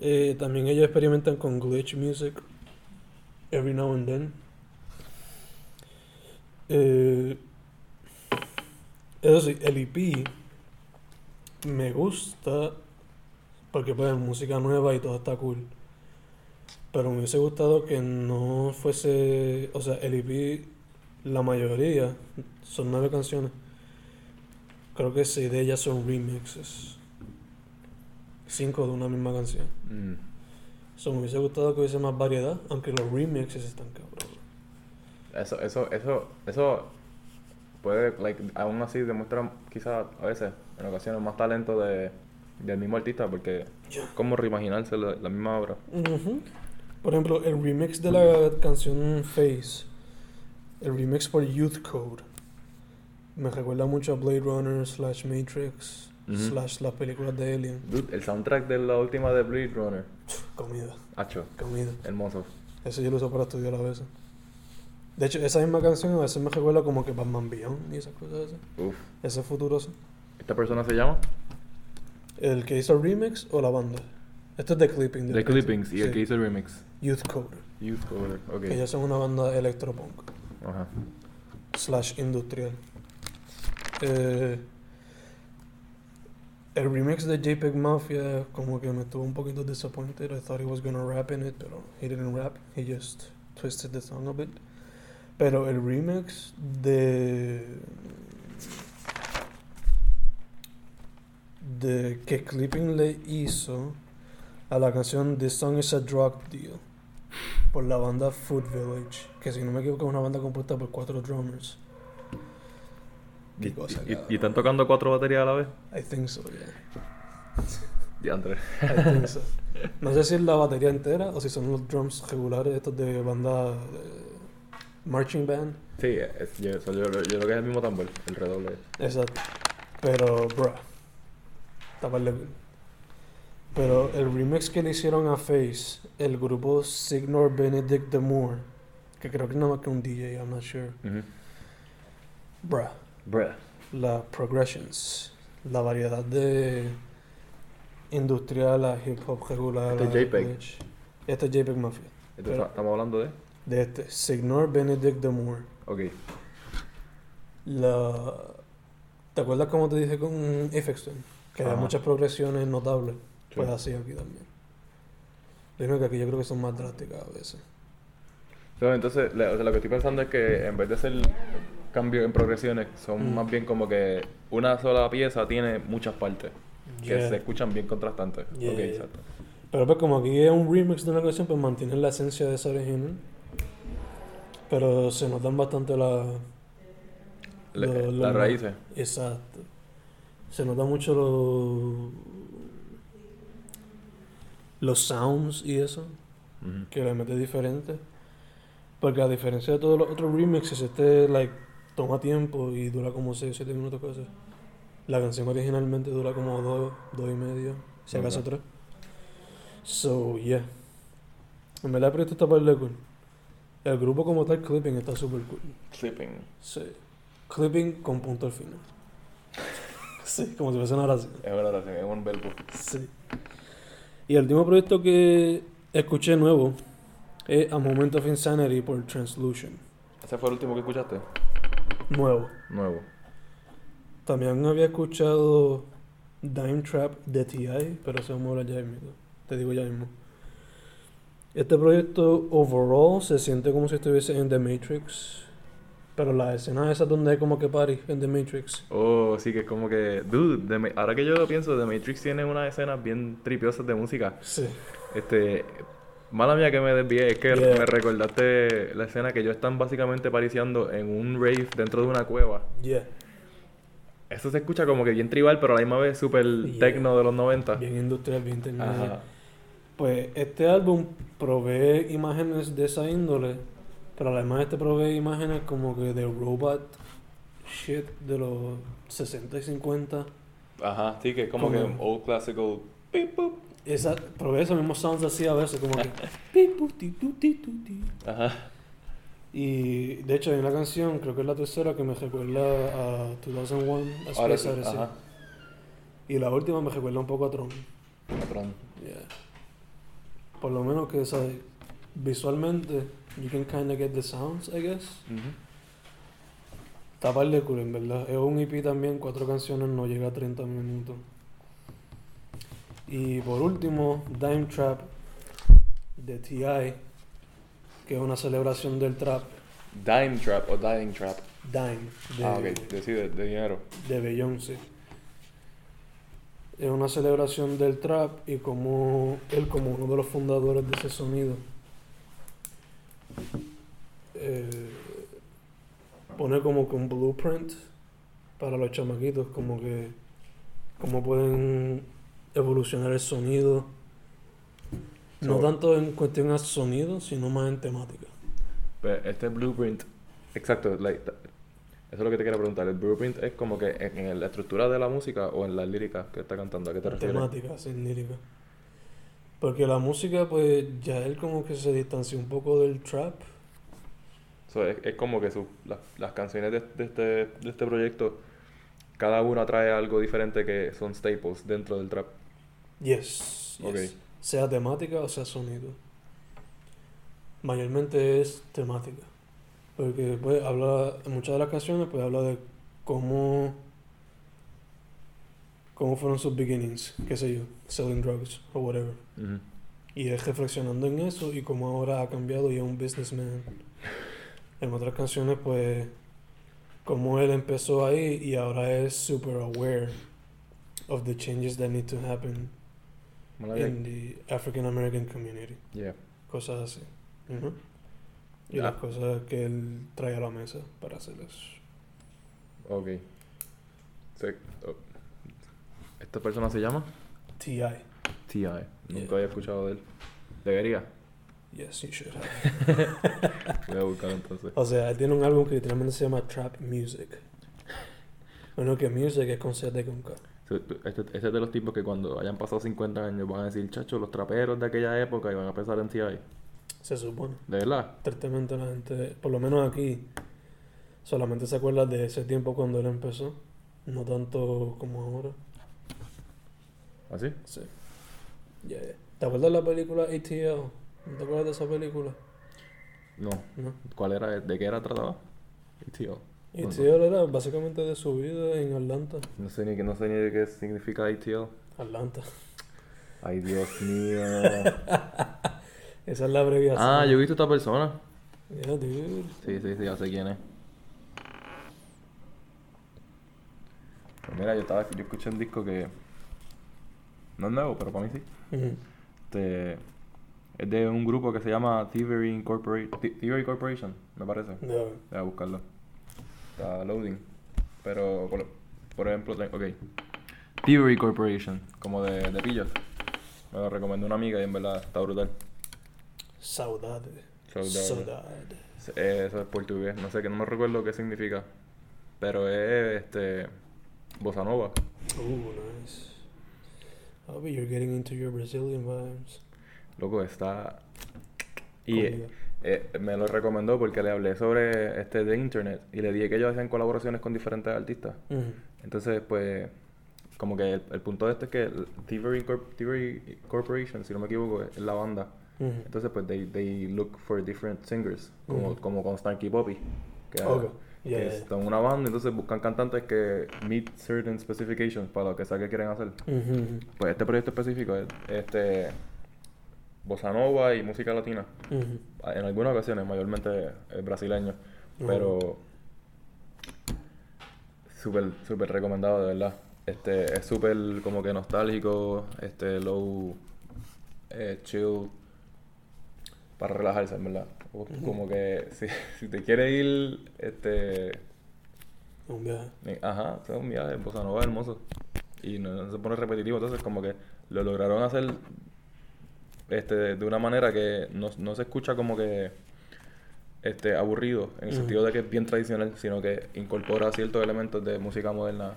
Speaker 1: Eh, también ellos experimentan con glitch music. Every now and then. Eh, eso sí, el EP me gusta porque pues es música nueva y todo está cool. Pero me hubiese gustado que no fuese, o sea, el EP, la mayoría son nueve canciones. Creo que seis de ellas son remixes. Cinco de una misma canción.
Speaker 2: Mm.
Speaker 1: So, me hubiese gustado que hubiese más variedad, aunque los remixes están cabrón.
Speaker 2: Eso, eso, eso, eso puede, like, aún así demuestra quizás a veces, en ocasiones, más talento de, del mismo artista porque
Speaker 1: Ya.
Speaker 2: como reimaginarse la, la misma obra.
Speaker 1: Ujú. Por ejemplo, el remix de la canción Face, el remix por Youth Code, me recuerda mucho a Blade Runner slash Matrix slash las películas de Alien.
Speaker 2: Dude, el soundtrack de la última de Blade Runner,
Speaker 1: Comida,
Speaker 2: hacho,
Speaker 1: comida.
Speaker 2: hermoso.
Speaker 1: Eso yo lo uso para estudiar a veces. De hecho, esa misma canción a veces me recuerda como que Batman Beyond y esas cosas así.
Speaker 2: Uf.
Speaker 1: Ese futuro así.
Speaker 2: ¿Esta persona se llama?
Speaker 1: ¿El que hizo el remix o la banda? Esto es de Clipping.
Speaker 2: The Clippings y el
Speaker 1: sí.
Speaker 2: que hizo el remix.
Speaker 1: Youth Code.
Speaker 2: Youth Coder, ok.
Speaker 1: Ellos son una banda electropunk.
Speaker 2: Ajá.
Speaker 1: slash industrial. Eh, el remix de JPEG Mafia como que me estuvo un poquito disappointed. I thought he was gonna rap in it, pero he didn't rap. He just twisted the song a bit. Pero el remix de de que Clipping le hizo a la canción This Song is a Drug Deal por la banda Food Village, que si no me equivoco es una banda compuesta por cuatro drummers. Qué
Speaker 2: Y,
Speaker 1: cosa,
Speaker 2: y-
Speaker 1: cabrón.
Speaker 2: y están tocando cuatro baterías a la vez.
Speaker 1: I think so, yeah.
Speaker 2: Diantre.
Speaker 1: I think so. (laughs) No sé si es la batería entera o si son los drums regulares estos de banda de marching band.
Speaker 2: Sí, es- yo, yo, yo creo que es el mismo tambor, el redoble.
Speaker 1: Exacto. Pero, bruh. Taparle. Pero el remix que le hicieron a Face, el grupo Signor Benedict de Moore, que creo que es nada más que un DJ, I'm not sure.
Speaker 2: Ujú.
Speaker 1: Bruh.
Speaker 2: Bruh.
Speaker 1: las progressions, la variedad de industrial a hip hop regular.
Speaker 2: Este JPEG.
Speaker 1: glitch. Este es JPEG Mafia.
Speaker 2: Entonces,
Speaker 1: Pero-
Speaker 2: estamos hablando de.
Speaker 1: De este, Signor Benedict de Moore.
Speaker 2: Ok.
Speaker 1: La... ¿Te acuerdas cómo te dije con Ifexton? Que
Speaker 2: Ajá.
Speaker 1: muchas progresiones notables.
Speaker 2: Sí.
Speaker 1: Pues así aquí también. Lo único que aquí yo creo que son más drásticas a veces.
Speaker 2: Entonces, lo que estoy pensando es que en vez de hacer cambios en progresiones, son
Speaker 1: Mm.
Speaker 2: más bien como que una sola pieza tiene muchas partes que se escuchan bien contrastantes.
Speaker 1: Yeah, yeah. Pero pues como aquí es un remix de una canción, pues mantienen la esencia de esa original. Pero se notan bastante la...
Speaker 2: Le-
Speaker 1: lo- lo-
Speaker 2: las raíces.
Speaker 1: Exacto. Se nota mucho los... Los sounds y eso, que le mete diferente. Porque a diferencia de todos los otros remixes, este like toma tiempo y dura como 6 o 7 minutos casi. La canción originalmente dura como 2, 2 y medio, si acaso
Speaker 2: Ok.
Speaker 1: 3. So, yeah. En verdad el proyecto está para el cool. El grupo como tal, Clipping, está super cool.
Speaker 2: Sleeping.
Speaker 1: Sí. Clipping con punto al final. (laughs) sí, como si fuese una oración.
Speaker 2: Es una oración, es un verbo.
Speaker 1: Sí. Y el último proyecto que escuché nuevo es A Moment of Insanity por Translution.
Speaker 2: ¿Ese fue el último que escuchaste?
Speaker 1: Nuevo.
Speaker 2: Nuevo.
Speaker 1: También había escuchado Dime Trap de T.I., pero se vamos a hablar ya mismo. Te digo ya mismo. Este proyecto overall se siente como si estuviese en The Matrix. Pero las escenas esas donde hay como que party en The Matrix.
Speaker 2: Oh, sí, que es como que. Dude, The ahora que yo lo pienso, The Matrix tiene unas escenas bien tripiosas de música.
Speaker 1: Sí.
Speaker 2: Este. Mala mía que me desvié, es que
Speaker 1: Yeah.
Speaker 2: me recordaste la escena que ellos están básicamente pariciando en un rave dentro de una cueva.
Speaker 1: Yeah.
Speaker 2: Eso se escucha como que bien tribal, pero a la misma vez súper
Speaker 1: Yeah.
Speaker 2: tecno de los 90.
Speaker 1: Bien industrial, bien tecnológico. Pues este álbum provee imágenes de esa índole, pero además este provee imágenes como que de robot shit de los 60 y 50.
Speaker 2: Ajá, sí, que es como
Speaker 1: Como-
Speaker 2: que un old classical. Beep, boop.
Speaker 1: Esa, provee esos mismos sounds así a veces, como que... (laughs)
Speaker 2: Ajá.
Speaker 1: Y de hecho hay una canción, creo que es la tercera, que me recuerda a 2001, a Space
Speaker 2: sí,
Speaker 1: Odyssey.
Speaker 2: ajá.
Speaker 1: Y la última me recuerda un poco a Tron.
Speaker 2: Patrón.
Speaker 1: Yeah. Por lo menos que, ¿sabes? Visualmente, you can kind of get the sounds, I guess.
Speaker 2: Ujú.
Speaker 1: Está par de cool, en verdad. Es un EP también, cuatro canciones, no llega a 30 minutos. Y por último, Dime Trap de T.I., que es una celebración del trap.
Speaker 2: Dime Trap o Dying Trap.
Speaker 1: Dime, de,
Speaker 2: Ah, ok, de, sí, de, de dinero.
Speaker 1: de Beyoncé. Es una celebración del trap y como él, como uno de los fundadores de ese sonido, eh, pone como que un blueprint para los chamaquitos, como que cómo pueden evolucionar el sonido. No
Speaker 2: So-
Speaker 1: tanto en cuestión a sonido, sino más en temática.
Speaker 2: Pero este blueprint, exacto, like, eso es lo que te quiero preguntar. ¿El blueprint es como que en, en la estructura de la música o en las líricas que está cantando? ¿A qué te refieres?
Speaker 1: temática, sin lírica. Porque la música, pues ya él como que se distanció un poco del trap.
Speaker 2: So, es, es como que su- la- las canciones de, de este, de este proyecto, cada una trae algo diferente que son staples dentro del trap.
Speaker 1: Yes, yes. Sea temática o sea sonido. Mayormente es temática. Porque pues habla, en muchas de las canciones pues habla de cómo cómo fueron sus beginnings, qué sé yo, selling drugs o whatever. Y es reflexionando en eso y cómo ahora ha cambiado y es un businessman. En otras canciones, pues, cómo él empezó ahí y ahora es super aware of the changes that need to happen in the African American community.
Speaker 2: Yeah.
Speaker 1: Cosas así. Ujú. Y las cosas que él trae a la mesa para hacerlas.
Speaker 2: Ok. Se- oh. ¿Esta persona se llama?
Speaker 1: T.I.
Speaker 2: T.I. Nunca
Speaker 1: Yeah.
Speaker 2: había escuchado de él. Debería.
Speaker 1: Yes, you should have. (laughs)
Speaker 2: Voy a buscar entonces.
Speaker 1: O sea, él tiene un álbum que literalmente se llama Trap Music. Bueno, que music es con y con K.
Speaker 2: Este, este es de los tipos que cuando hayan pasado 50 años van a decir, chacho, los traperos de aquella época y van a pensar en T.I.
Speaker 1: Se supone.
Speaker 2: ¿De verdad?
Speaker 1: Tristemente la gente, por lo menos aquí, solamente se acuerda de ese tiempo cuando él empezó. No tanto como ahora.
Speaker 2: ¿Así?
Speaker 1: Sí. Ya, ya. ¿Te acuerdas de la película ATL? ¿No te acuerdas de esa película?
Speaker 2: No.
Speaker 1: No.
Speaker 2: ¿Cuál era? ¿De qué era trataba? ATL.
Speaker 1: ATL era básicamente de su vida en Atlanta.
Speaker 2: No sé ni, no sé ni qué significa ATL.
Speaker 1: Atlanta.
Speaker 2: Ay, Dios mío. (laughs)
Speaker 1: Esa es la abreviación.
Speaker 2: ah, yo he visto a esta persona.
Speaker 1: Yeah, dude.
Speaker 2: Sí, sí, sí, ya sé quién es. Pues mira, yo estaba, yo escuché un disco que no es nuevo, pero para mí sí. Este, es de un grupo que se llama Thievery, Incorporate, Thievery Corporation, me parece.
Speaker 1: Yeah.
Speaker 2: Voy a buscarlo. Está loading. Pero, por, por ejemplo, ok. Thievery Corporation, como de, de pillos. Me lo recomendó una amiga y en verdad está brutal.
Speaker 1: Saudade.
Speaker 2: Saudade.
Speaker 1: Saudade.
Speaker 2: Eh, Eso es portugués, no sé, que no me recuerdo qué significa. Pero es este. Bossa Nova.
Speaker 1: Ooh, nice. Oh, but you're getting into your Brazilian vibes.
Speaker 2: Loco, está. Y. eh, me lo recomendó porque le hablé sobre este de internet y le dije que ellos hacían colaboraciones con diferentes artistas.
Speaker 1: Ujú.
Speaker 2: Entonces, pues, como que el, el punto de esto es que Thievery, Corp- Thievery Corporation, si no me equivoco, es la banda.
Speaker 1: Ujú.
Speaker 2: Entonces, pues, they, they look for different singers, como,
Speaker 1: Ujú.
Speaker 2: como con Stanky Poppy. Que,
Speaker 1: Ok.
Speaker 2: que
Speaker 1: Yeah, yeah.
Speaker 2: una banda, entonces buscan cantantes que meet certain specifications para lo que sea que quieren hacer. Pues este proyecto específico es este bossa nova y música latina. En algunas ocasiones, mayormente brasileño, pero súper súper recomendado de verdad. Este es súper como que nostálgico, este low eh, chill para relajarse, en verdad. Como que si, (laughs) si te quieres ir este
Speaker 1: Un viaje.
Speaker 2: Ajá, es un viaje, Bossa Nova es hermoso. Y no, no se pone repetitivo, entonces como que lo lograron hacer este, de una manera que no, no se escucha como que este, aburrido, en el sentido de que es bien tradicional, sino que incorpora ciertos elementos de música moderna,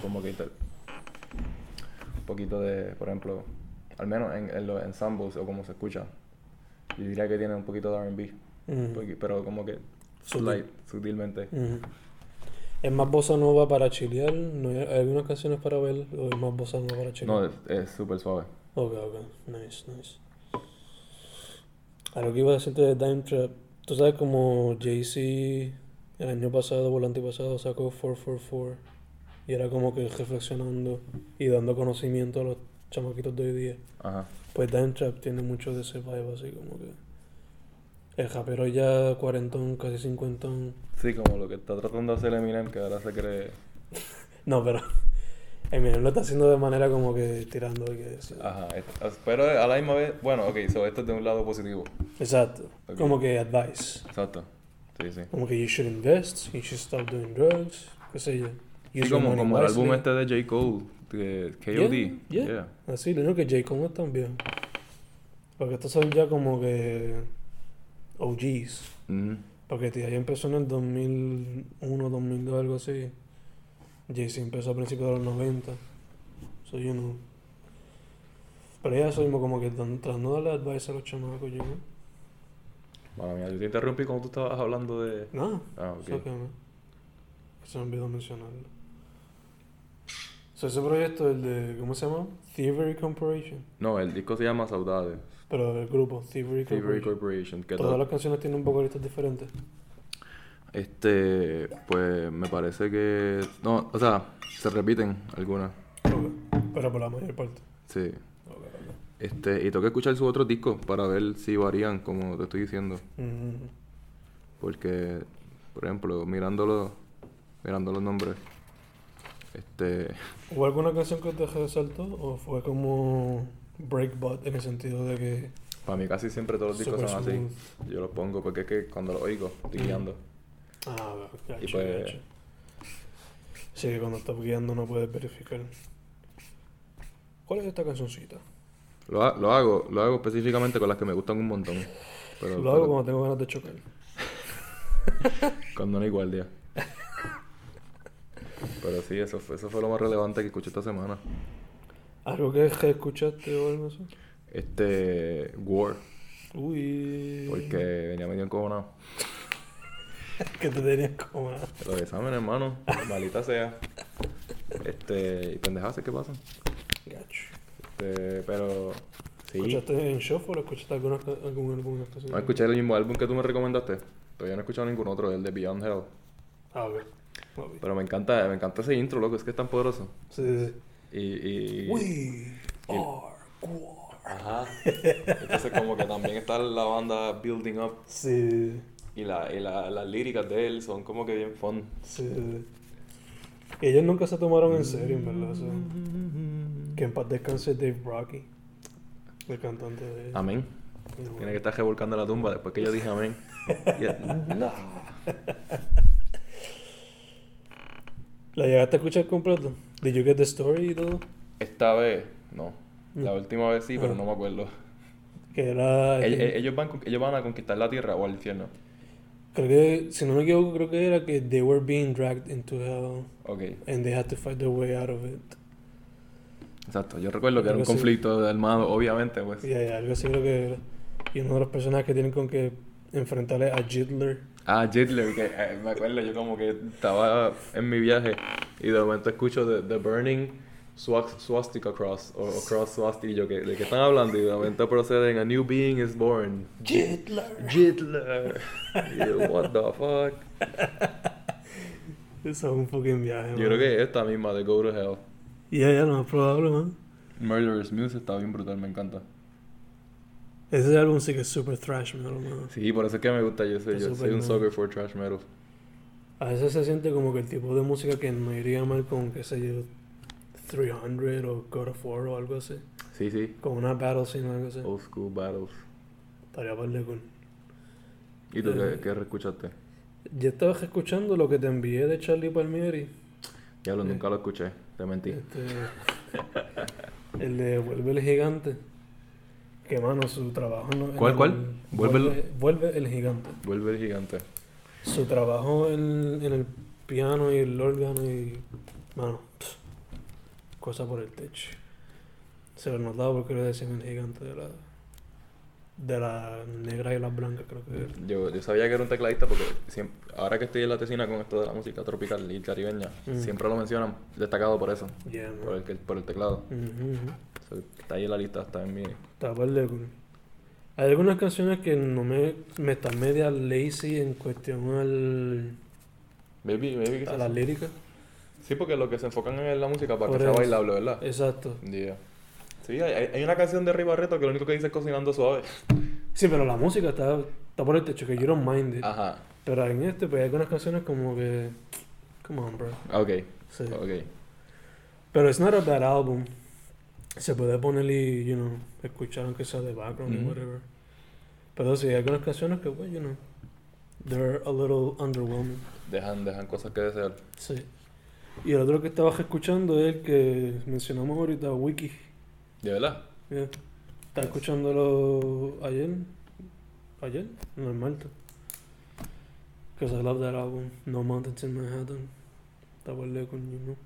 Speaker 2: como que un poquito de, por ejemplo, al menos en, en los ensembles o como se escucha, yo diría que tiene un poquito de R&B, pero como que
Speaker 1: Sutil.
Speaker 2: sutilmente.
Speaker 1: Es más bossa nova para chilear, ¿no hay hay algunas canciones para ver o es más bossa nova para chilear?
Speaker 2: No, es- es súper suave.
Speaker 1: Ok, ok, nice, nice. A lo que iba a decirte de Dime Trap, tú sabes como Jay-Z el año pasado o el antepasado sacó 444 y era como que reflexionando y dando conocimiento a los chamaquitos de hoy día.
Speaker 2: Ajá.
Speaker 1: Pues Dime Trap tiene mucho de ese vibe así como que el rapero ya cuarentón, casi cincuentón.
Speaker 2: Sí, como lo que está tratando de hacer Eminem, que ahora se cree. (laughs)
Speaker 1: No, pero Eminem lo está haciendo de manera como que tirando de que... sí.
Speaker 2: Ajá. Pero a la misma vez. Bueno, ok, so esto es de un lado positivo.
Speaker 1: Exacto, como que advice.
Speaker 2: Exacto. Sí, sí.
Speaker 1: Como que you should invest, you should stop doing drugs, qué sé yo.
Speaker 2: Sí,
Speaker 1: Use
Speaker 2: como, como el álbum este de J. Cole, de KOD.
Speaker 1: Yeah, yeah. Así, lo único que J. Cole también. Porque estos son ya como que OGs.
Speaker 2: Ujú.
Speaker 1: Porque tía ya empezó en el 2001, 2002, algo así. Jay-Z empezó a principios de los 90. So, you know. Pero ya eso mismo como que tras no darle advice a los chamacos, know.
Speaker 2: Mala mía, yo te interrumpí cuando tú estabas hablando de.
Speaker 1: No,
Speaker 2: Ah, ok.
Speaker 1: me- Se me olvidó mencionarlo. So, ese proyecto, el de, ¿cómo se llama? Thievery Corporation.
Speaker 2: No, el disco se llama Saudades.
Speaker 1: Pero el grupo, Thievery
Speaker 2: Thievery
Speaker 1: Corporation.
Speaker 2: Que
Speaker 1: Todas
Speaker 2: to-
Speaker 1: las canciones tienen un vocalista diferente.
Speaker 2: Este. Pues me parece que. No, o sea, se repiten algunas.
Speaker 1: Ok. Pero por la mayor parte.
Speaker 2: Sí. Este, y tengo que escuchar sus otros discos para ver si varían, como te estoy diciendo.
Speaker 1: Mhm.
Speaker 2: Porque, por ejemplo, mirándolo, mirando los nombres, este,
Speaker 1: ¿Hubo alguna canción que te resaltó o fue como breakbot en el sentido de que
Speaker 2: para mí casi siempre todos los discos son así.
Speaker 1: smooth.
Speaker 2: Yo los pongo porque es que cuando los oigo, estoy
Speaker 1: Mm.
Speaker 2: guiando.
Speaker 1: ah, gacho,
Speaker 2: Y pues-.
Speaker 1: Sí, que cuando estás guiando no puedes verificar. ¿Cuál es esta cancioncita?
Speaker 2: Lo, ha- lo hago, lo hago específicamente con las que me gustan un montón. Pero,
Speaker 1: Lo hago cuando tengo ganas de chocar. (laughs)
Speaker 2: cuando no hay guardia. (laughs) Pero sí, eso fue, eso fue lo más relevante que escuché esta semana.
Speaker 1: ¿Algo que escuchaste o algo así?
Speaker 2: Este, War,
Speaker 1: Uy.
Speaker 2: porque venía medio encojonado. (laughs)
Speaker 1: que te tenías como.
Speaker 2: Los exámenes, hermano, malita sea. Este, y pendejadas que pasan.
Speaker 1: Gacho.
Speaker 2: Este, pero sí.
Speaker 1: ¿Escuchaste en Shuffle o escuchaste alguna, algún álbum específico?
Speaker 2: No escuché el mismo álbum que tú me recomendaste. Todavía no he escuchado ningún otro, el de Beyond Hell.
Speaker 1: Ah. Ok.
Speaker 2: Pero me encanta, me encanta ese intro, loco, es que es tan poderoso.
Speaker 1: Sí, sí, sí.
Speaker 2: Y, y,
Speaker 1: We are
Speaker 2: Ajá. Entonces como que también está la banda Building Up
Speaker 1: Sí,
Speaker 2: y, la, y la, las líricas de él son como que bien fun.
Speaker 1: sí. Ellos nunca se tomaron en serio, en verdad. eso. Que en paz descanse Dave Rocky, el cantante de ellos.
Speaker 2: Amén. Tiene que estar revolcando la tumba después que yo dije amén. (laughs) Él, no.
Speaker 1: ¿La llegaste a escuchar completo? ¿Did you get the story y todo?
Speaker 2: Esta vez, no. La
Speaker 1: Mm.
Speaker 2: última vez sí, pero
Speaker 1: Ah.
Speaker 2: no me acuerdo.
Speaker 1: Que era...
Speaker 2: Ellos, ellos van, ellos van a conquistar la tierra o al infierno.
Speaker 1: Creo que, si no me equivoco, creo que era que they were being dragged into hell
Speaker 2: Ok,
Speaker 1: and they had to fight their way out of it.
Speaker 2: exacto. Yo recuerdo que era un conflicto armado, obviamente, pues.
Speaker 1: Y hay algo así creo que era. Y uno de los personajes que tienen con que enfrentarle a Jitler.
Speaker 2: Ah, Jitler, que eh, me acuerdo, yo como que estaba en mi viaje y de momento escucho The, the Burning Swast- Swastika Cross o, o Cross Swastika y yo, que, ¿de qué están hablando? Y de momento proceden, A New Being is Born.
Speaker 1: Jitler.
Speaker 2: Jitler. Y yo, what the fuck? (laughs)
Speaker 1: Eso es un fucking viaje,
Speaker 2: Yo creo que esta misma de Go to Hell.
Speaker 1: Y ya, ya, lo más probable, man.
Speaker 2: Murderous Muse está bien brutal, me encanta.
Speaker 1: Ese álbum sí que es super thrash metal, man.
Speaker 2: Sí, por eso es que me gusta, yo soy, yo soy un sucker for trash metal.
Speaker 1: A veces se siente como que el tipo de música que no iría mal con, qué sé yo, 300 o God of War o algo así.
Speaker 2: Sí, sí.
Speaker 1: Con una battle scene o algo así.
Speaker 2: Old school battles.
Speaker 1: Estaría par de cool.
Speaker 2: ¿Y tú
Speaker 1: Eh.
Speaker 2: qué, qué reescuchaste?
Speaker 1: Yo estaba escuchando lo que te envié de Charlie Palmieri.
Speaker 2: Ya lo,
Speaker 1: Eh.
Speaker 2: nunca lo escuché, te mentí.
Speaker 1: Este, (laughs) el de Vuelve el Gigante. Que, mano, su trabajo... no- en
Speaker 2: ¿Cuál,
Speaker 1: el-
Speaker 2: cuál?
Speaker 1: Vuelve, Vuelve el Gigante.
Speaker 2: Vuelve el gigante.
Speaker 1: Su trabajo en, en el piano y el órgano y... Mano, pff, cosa por el techo. Se lo notaba porque le decían el gigante de la... De la negra y la blanca, creo que era.
Speaker 2: Yo, yo sabía que era un tecladista porque siempre, ahora que estoy en la tesina con esto de la música tropical y caribeña,
Speaker 1: Mm.
Speaker 2: siempre lo mencionan destacado por eso,
Speaker 1: Yeah,
Speaker 2: por el, que- por el teclado.
Speaker 1: Ujú, ujú.
Speaker 2: So, está ahí en la lista, está en mi...
Speaker 1: Está. Hay algunas canciones que no me, me están media lazy en cuestión al,
Speaker 2: Maybe, maybe
Speaker 1: a la lírica.
Speaker 2: Sí, porque lo que se enfocan en la música para
Speaker 1: Por
Speaker 2: que sea
Speaker 1: eso.
Speaker 2: bailable, ¿verdad?
Speaker 1: Exacto.
Speaker 2: Yeah. Sí, hay, hay- una canción de Ribarreto que lo único que dice es cocinando suave.
Speaker 1: Sí, pero la música está, está por el techo, que you don't mind it.
Speaker 2: Ajá.
Speaker 1: Pero en este, pues hay algunas canciones como que. Come on, bro.
Speaker 2: Ok,
Speaker 1: Sí.
Speaker 2: ok.
Speaker 1: Pero it's not a bad album. Se puede poner y, you know, escuchar aunque sea de background
Speaker 2: Ujú.
Speaker 1: o whatever. Pero sí, hay algunas canciones que, pues, you know, they're a little underwhelming.
Speaker 2: Dejan, dejan cosas que desear.
Speaker 1: Sí. Y el otro que estaba escuchando es el que mencionamos ahorita, Wiki.
Speaker 2: ¿De verdad?
Speaker 1: Yeah. Estaba escuchándolo ayer. ¿Ayer? No, el martes. Because I love that album. No Mountains in Manhattan. Estaba el con you know.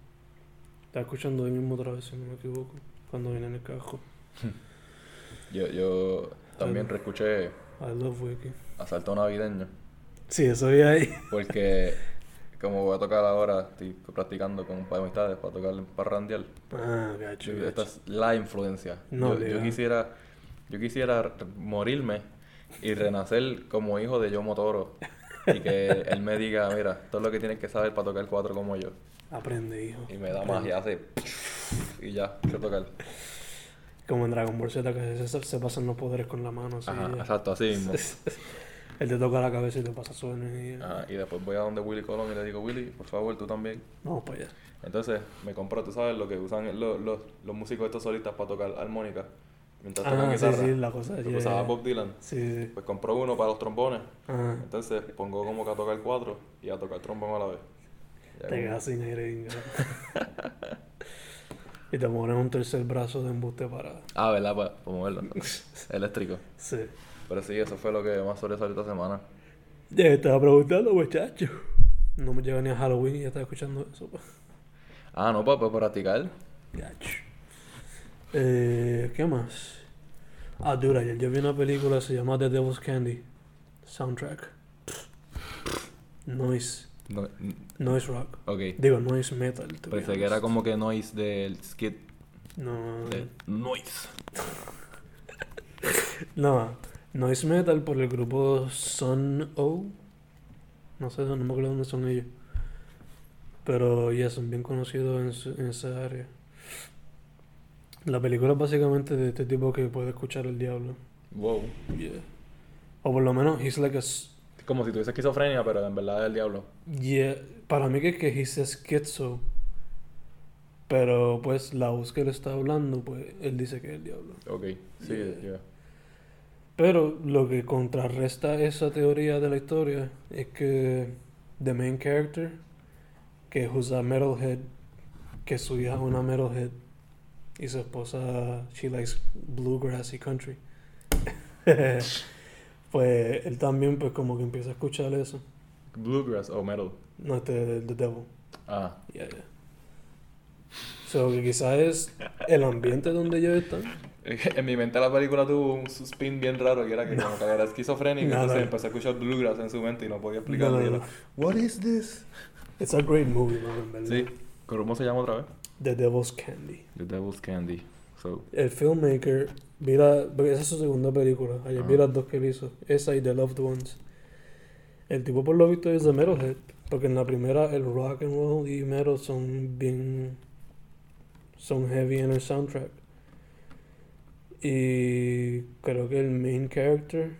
Speaker 1: Estaba escuchando hoy mismo otra vez, si no me equivoco. Cuando vine en el carro. (laughs)
Speaker 2: Yo, yo también reescuché
Speaker 1: I love Wiki.
Speaker 2: Asalto Navideño.
Speaker 1: Sí, eso vi ahí.
Speaker 2: Porque como voy a tocar ahora, estoy practicando con un par de amistades para tocar para randial.
Speaker 1: Ah, gacho.
Speaker 2: Esta es la influencia.
Speaker 1: No,
Speaker 2: yo, yo quisiera, yo quisiera morirme y renacer como hijo de Yomo Toro. Y que (laughs) él me diga, mira, todo lo que tienes que saber para tocar cuatro como yo.
Speaker 1: Aprende, hijo.
Speaker 2: Y me da
Speaker 1: Aprende.
Speaker 2: magia, hace (laughs) y ya, sé tocar.
Speaker 1: Como en Dragon Ball Z, que se, se pasan los poderes con la mano. Así,
Speaker 2: Ajá, exacto, así mismo. (laughs)
Speaker 1: Él te toca la cabeza y te pasa su energía.
Speaker 2: Ajá, y después voy a donde Willy Colón y le digo, Willy, por favor, tú también.
Speaker 1: Vamos para allá.
Speaker 2: Entonces me compró, tú sabes, lo que usan los, los, los músicos estos solistas para tocar armónica. Mientras tocan
Speaker 1: Ah, sí,
Speaker 2: guitarra.
Speaker 1: sí, la cosa.
Speaker 2: Que
Speaker 1: yeah.
Speaker 2: usaba Bob Dylan.
Speaker 1: Sí, sí.
Speaker 2: Pues compró uno para los trombones.
Speaker 1: Ajá.
Speaker 2: Entonces pongo como que a tocar cuatro y a tocar trombón a la vez. Ya
Speaker 1: Te quedas sin aire. (laughs) y te pones un tercer brazo de embuste para...
Speaker 2: Ah, ¿verdad? Para, moverlo. (laughs) Eléctrico.
Speaker 1: Sí.
Speaker 2: Pero sí, eso fue lo que más sobresalió esta semana.
Speaker 1: Ya estaba preguntando, muchacho. No me llega ni a Halloween y ya estaba escuchando eso. pa.
Speaker 2: Ah, no, para, para practicar.
Speaker 1: Gacho. Eh, ¿Qué más? Ah, dura, ayer yo vi una película, se llama The Devil's Candy. Soundtrack. Noise.
Speaker 2: No,
Speaker 1: Noise rock.
Speaker 2: ok.
Speaker 1: Digo, noise metal.
Speaker 2: Pensé que era como que noise del skit
Speaker 1: No,
Speaker 2: de noise. (laughs)
Speaker 1: no. Noise metal por el grupo Sun O. No sé, no me acuerdo dónde son ellos. Pero ya son bien conocidos en, su- en esa área. La película es básicamente de este tipo que puede escuchar el diablo.
Speaker 2: Wow.
Speaker 1: Yeah. O por lo menos, he's like a...
Speaker 2: Como si tuviese esquizofrenia, pero en verdad es el diablo.
Speaker 1: Yeah. Para mí que es que he's a schizo. Pero pues la voz que él está hablando, pues él dice que es el diablo.
Speaker 2: Ok. Sí,
Speaker 1: Yeah.
Speaker 2: yeah.
Speaker 1: Pero lo que contrarresta esa teoría de la historia es que the main character, que es a metalhead, que su hija es una metalhead y su esposa she likes bluegrassy country. (laughs) pues él también pues como que empieza a escuchar eso.
Speaker 2: Bluegrass o metal.
Speaker 1: No este The Devil.
Speaker 2: Ah.
Speaker 1: Yeah, yeah. So que quizás es el ambiente donde ellos están. (laughs)
Speaker 2: En mi mente la película tuvo un spin bien raro y era que como que era esquizofrénico,
Speaker 1: No,
Speaker 2: entonces
Speaker 1: no.
Speaker 2: empecé a escuchar bluegrass en su mente y no podía
Speaker 1: No,
Speaker 2: explicarlo.
Speaker 1: no,
Speaker 2: y
Speaker 1: no.
Speaker 2: era, What is this?
Speaker 1: It's a great movie, man.
Speaker 2: Sí. ¿Cómo se llama otra vez?
Speaker 1: The Devil's Candy.
Speaker 2: The Devil's Candy. So,
Speaker 1: El filmmaker, mira, esa es su segunda película. Ayer vi
Speaker 2: Ah.
Speaker 1: las dos que él hizo. Esa y The Loved Ones. El tipo por lo visto es de Metalhead. Porque en la primera el rock and roll y metal son bien... Son heavy en el soundtrack. Y creo que el main character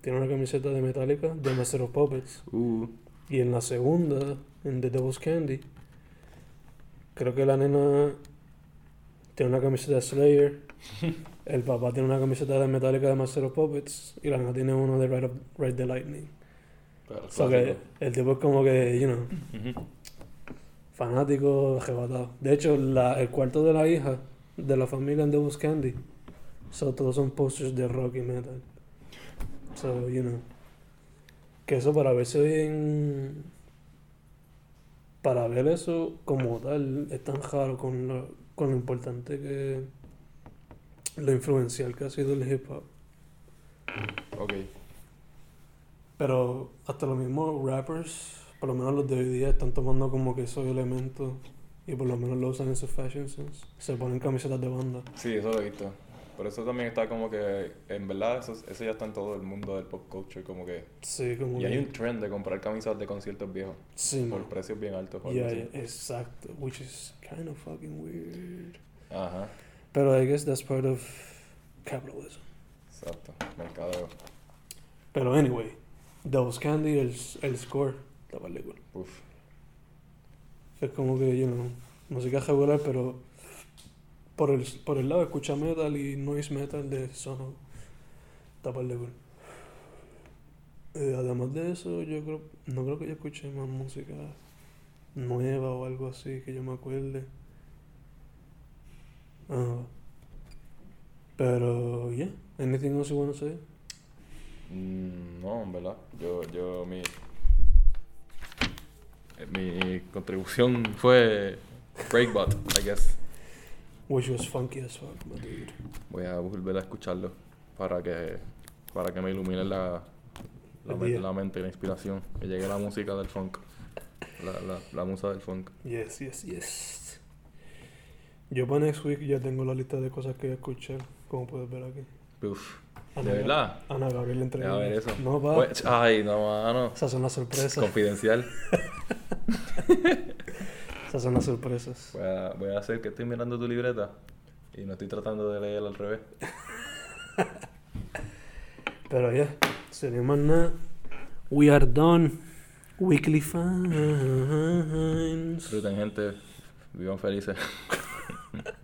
Speaker 1: tiene una camiseta de Metallica de Master of Puppets.
Speaker 2: uh,
Speaker 1: Y en la segunda, en The Devil's Candy, creo que la nena tiene una camiseta de Slayer, (laughs) el papá tiene una camiseta de Metallica de Master of Puppets y la nena tiene uno de Ride, of- Ride the Lightning.
Speaker 2: pero
Speaker 1: O sea que el tipo es como que, you know, fanático, arrebatado. De hecho, la, el cuarto de la hija de la familia en Devil's Candy, so, todos son posters de rock y metal. So, you know. Que eso para verse bien. Para ver eso como tal es tan raro con lo, con lo importante que. Lo influencial que ha sido el hip hop.
Speaker 2: Ok.
Speaker 1: Pero hasta los mismos rappers, por lo menos los de hoy día, están tomando como que esos elementos y por lo menos lo usan en sus fashion sense. Se ponen camisetas de banda.
Speaker 2: Sí, eso lo he visto. Por eso también está como que, en verdad, eso, eso ya está en todo el mundo del pop culture, como que...
Speaker 1: Sí, como
Speaker 2: Y hay un trend de comprar camisas de conciertos viejos
Speaker 1: Sí,
Speaker 2: por
Speaker 1: man.
Speaker 2: precios bien altos. algo
Speaker 1: Yeah, yeah, exacto. Which is kind of fucking weird.
Speaker 2: Ajá,
Speaker 1: Pero I guess that's part of capitalism.
Speaker 2: exacto. Mercadeo.
Speaker 1: Pero anyway, Devil's Candy, el, el score la película.
Speaker 2: Uf.
Speaker 1: Es como que, you know, música regular, pero por el, por el lado escucha metal y noise metal de Sono. Está par de cool. Eh, además de eso, yo creo, no creo que yo escuché más música nueva o algo así que yo me acuerde. Ah. Pero, yeah. Anything else you want to say?
Speaker 2: Mm, no, en verdad. Yo, yo, mi... eh, Mi contribución fue Breakbot, I guess.
Speaker 1: Which was funky as fuck, my dude.
Speaker 2: Voy a volver a escucharlo para que, para que me ilumine la, la,
Speaker 1: El
Speaker 2: men-
Speaker 1: día.
Speaker 2: la mente, la inspiración. Que llegue la música del funk. La, la, la musa del funk.
Speaker 1: Yes, yes, yes. Yo para next week ya tengo la lista de cosas que voy a escuchar, como puedes ver aquí.
Speaker 2: Uf.
Speaker 1: Ana,
Speaker 2: ¿De verdad?
Speaker 1: Ana Gabriel entre
Speaker 2: Deja ver eso.
Speaker 1: No, va.
Speaker 2: Pues, Ay, no, mano.
Speaker 1: Esas son las sorpresas.
Speaker 2: Confidencial. (laughs)
Speaker 1: Esas son las sorpresas.
Speaker 2: Voy a, voy a hacer que estoy mirando tu libreta y no estoy tratando de leer al revés. (laughs)
Speaker 1: Pero ya, sería más nada. We are done. Weekly Finds.
Speaker 2: Disfruten, gente. Vivan felices. (laughs)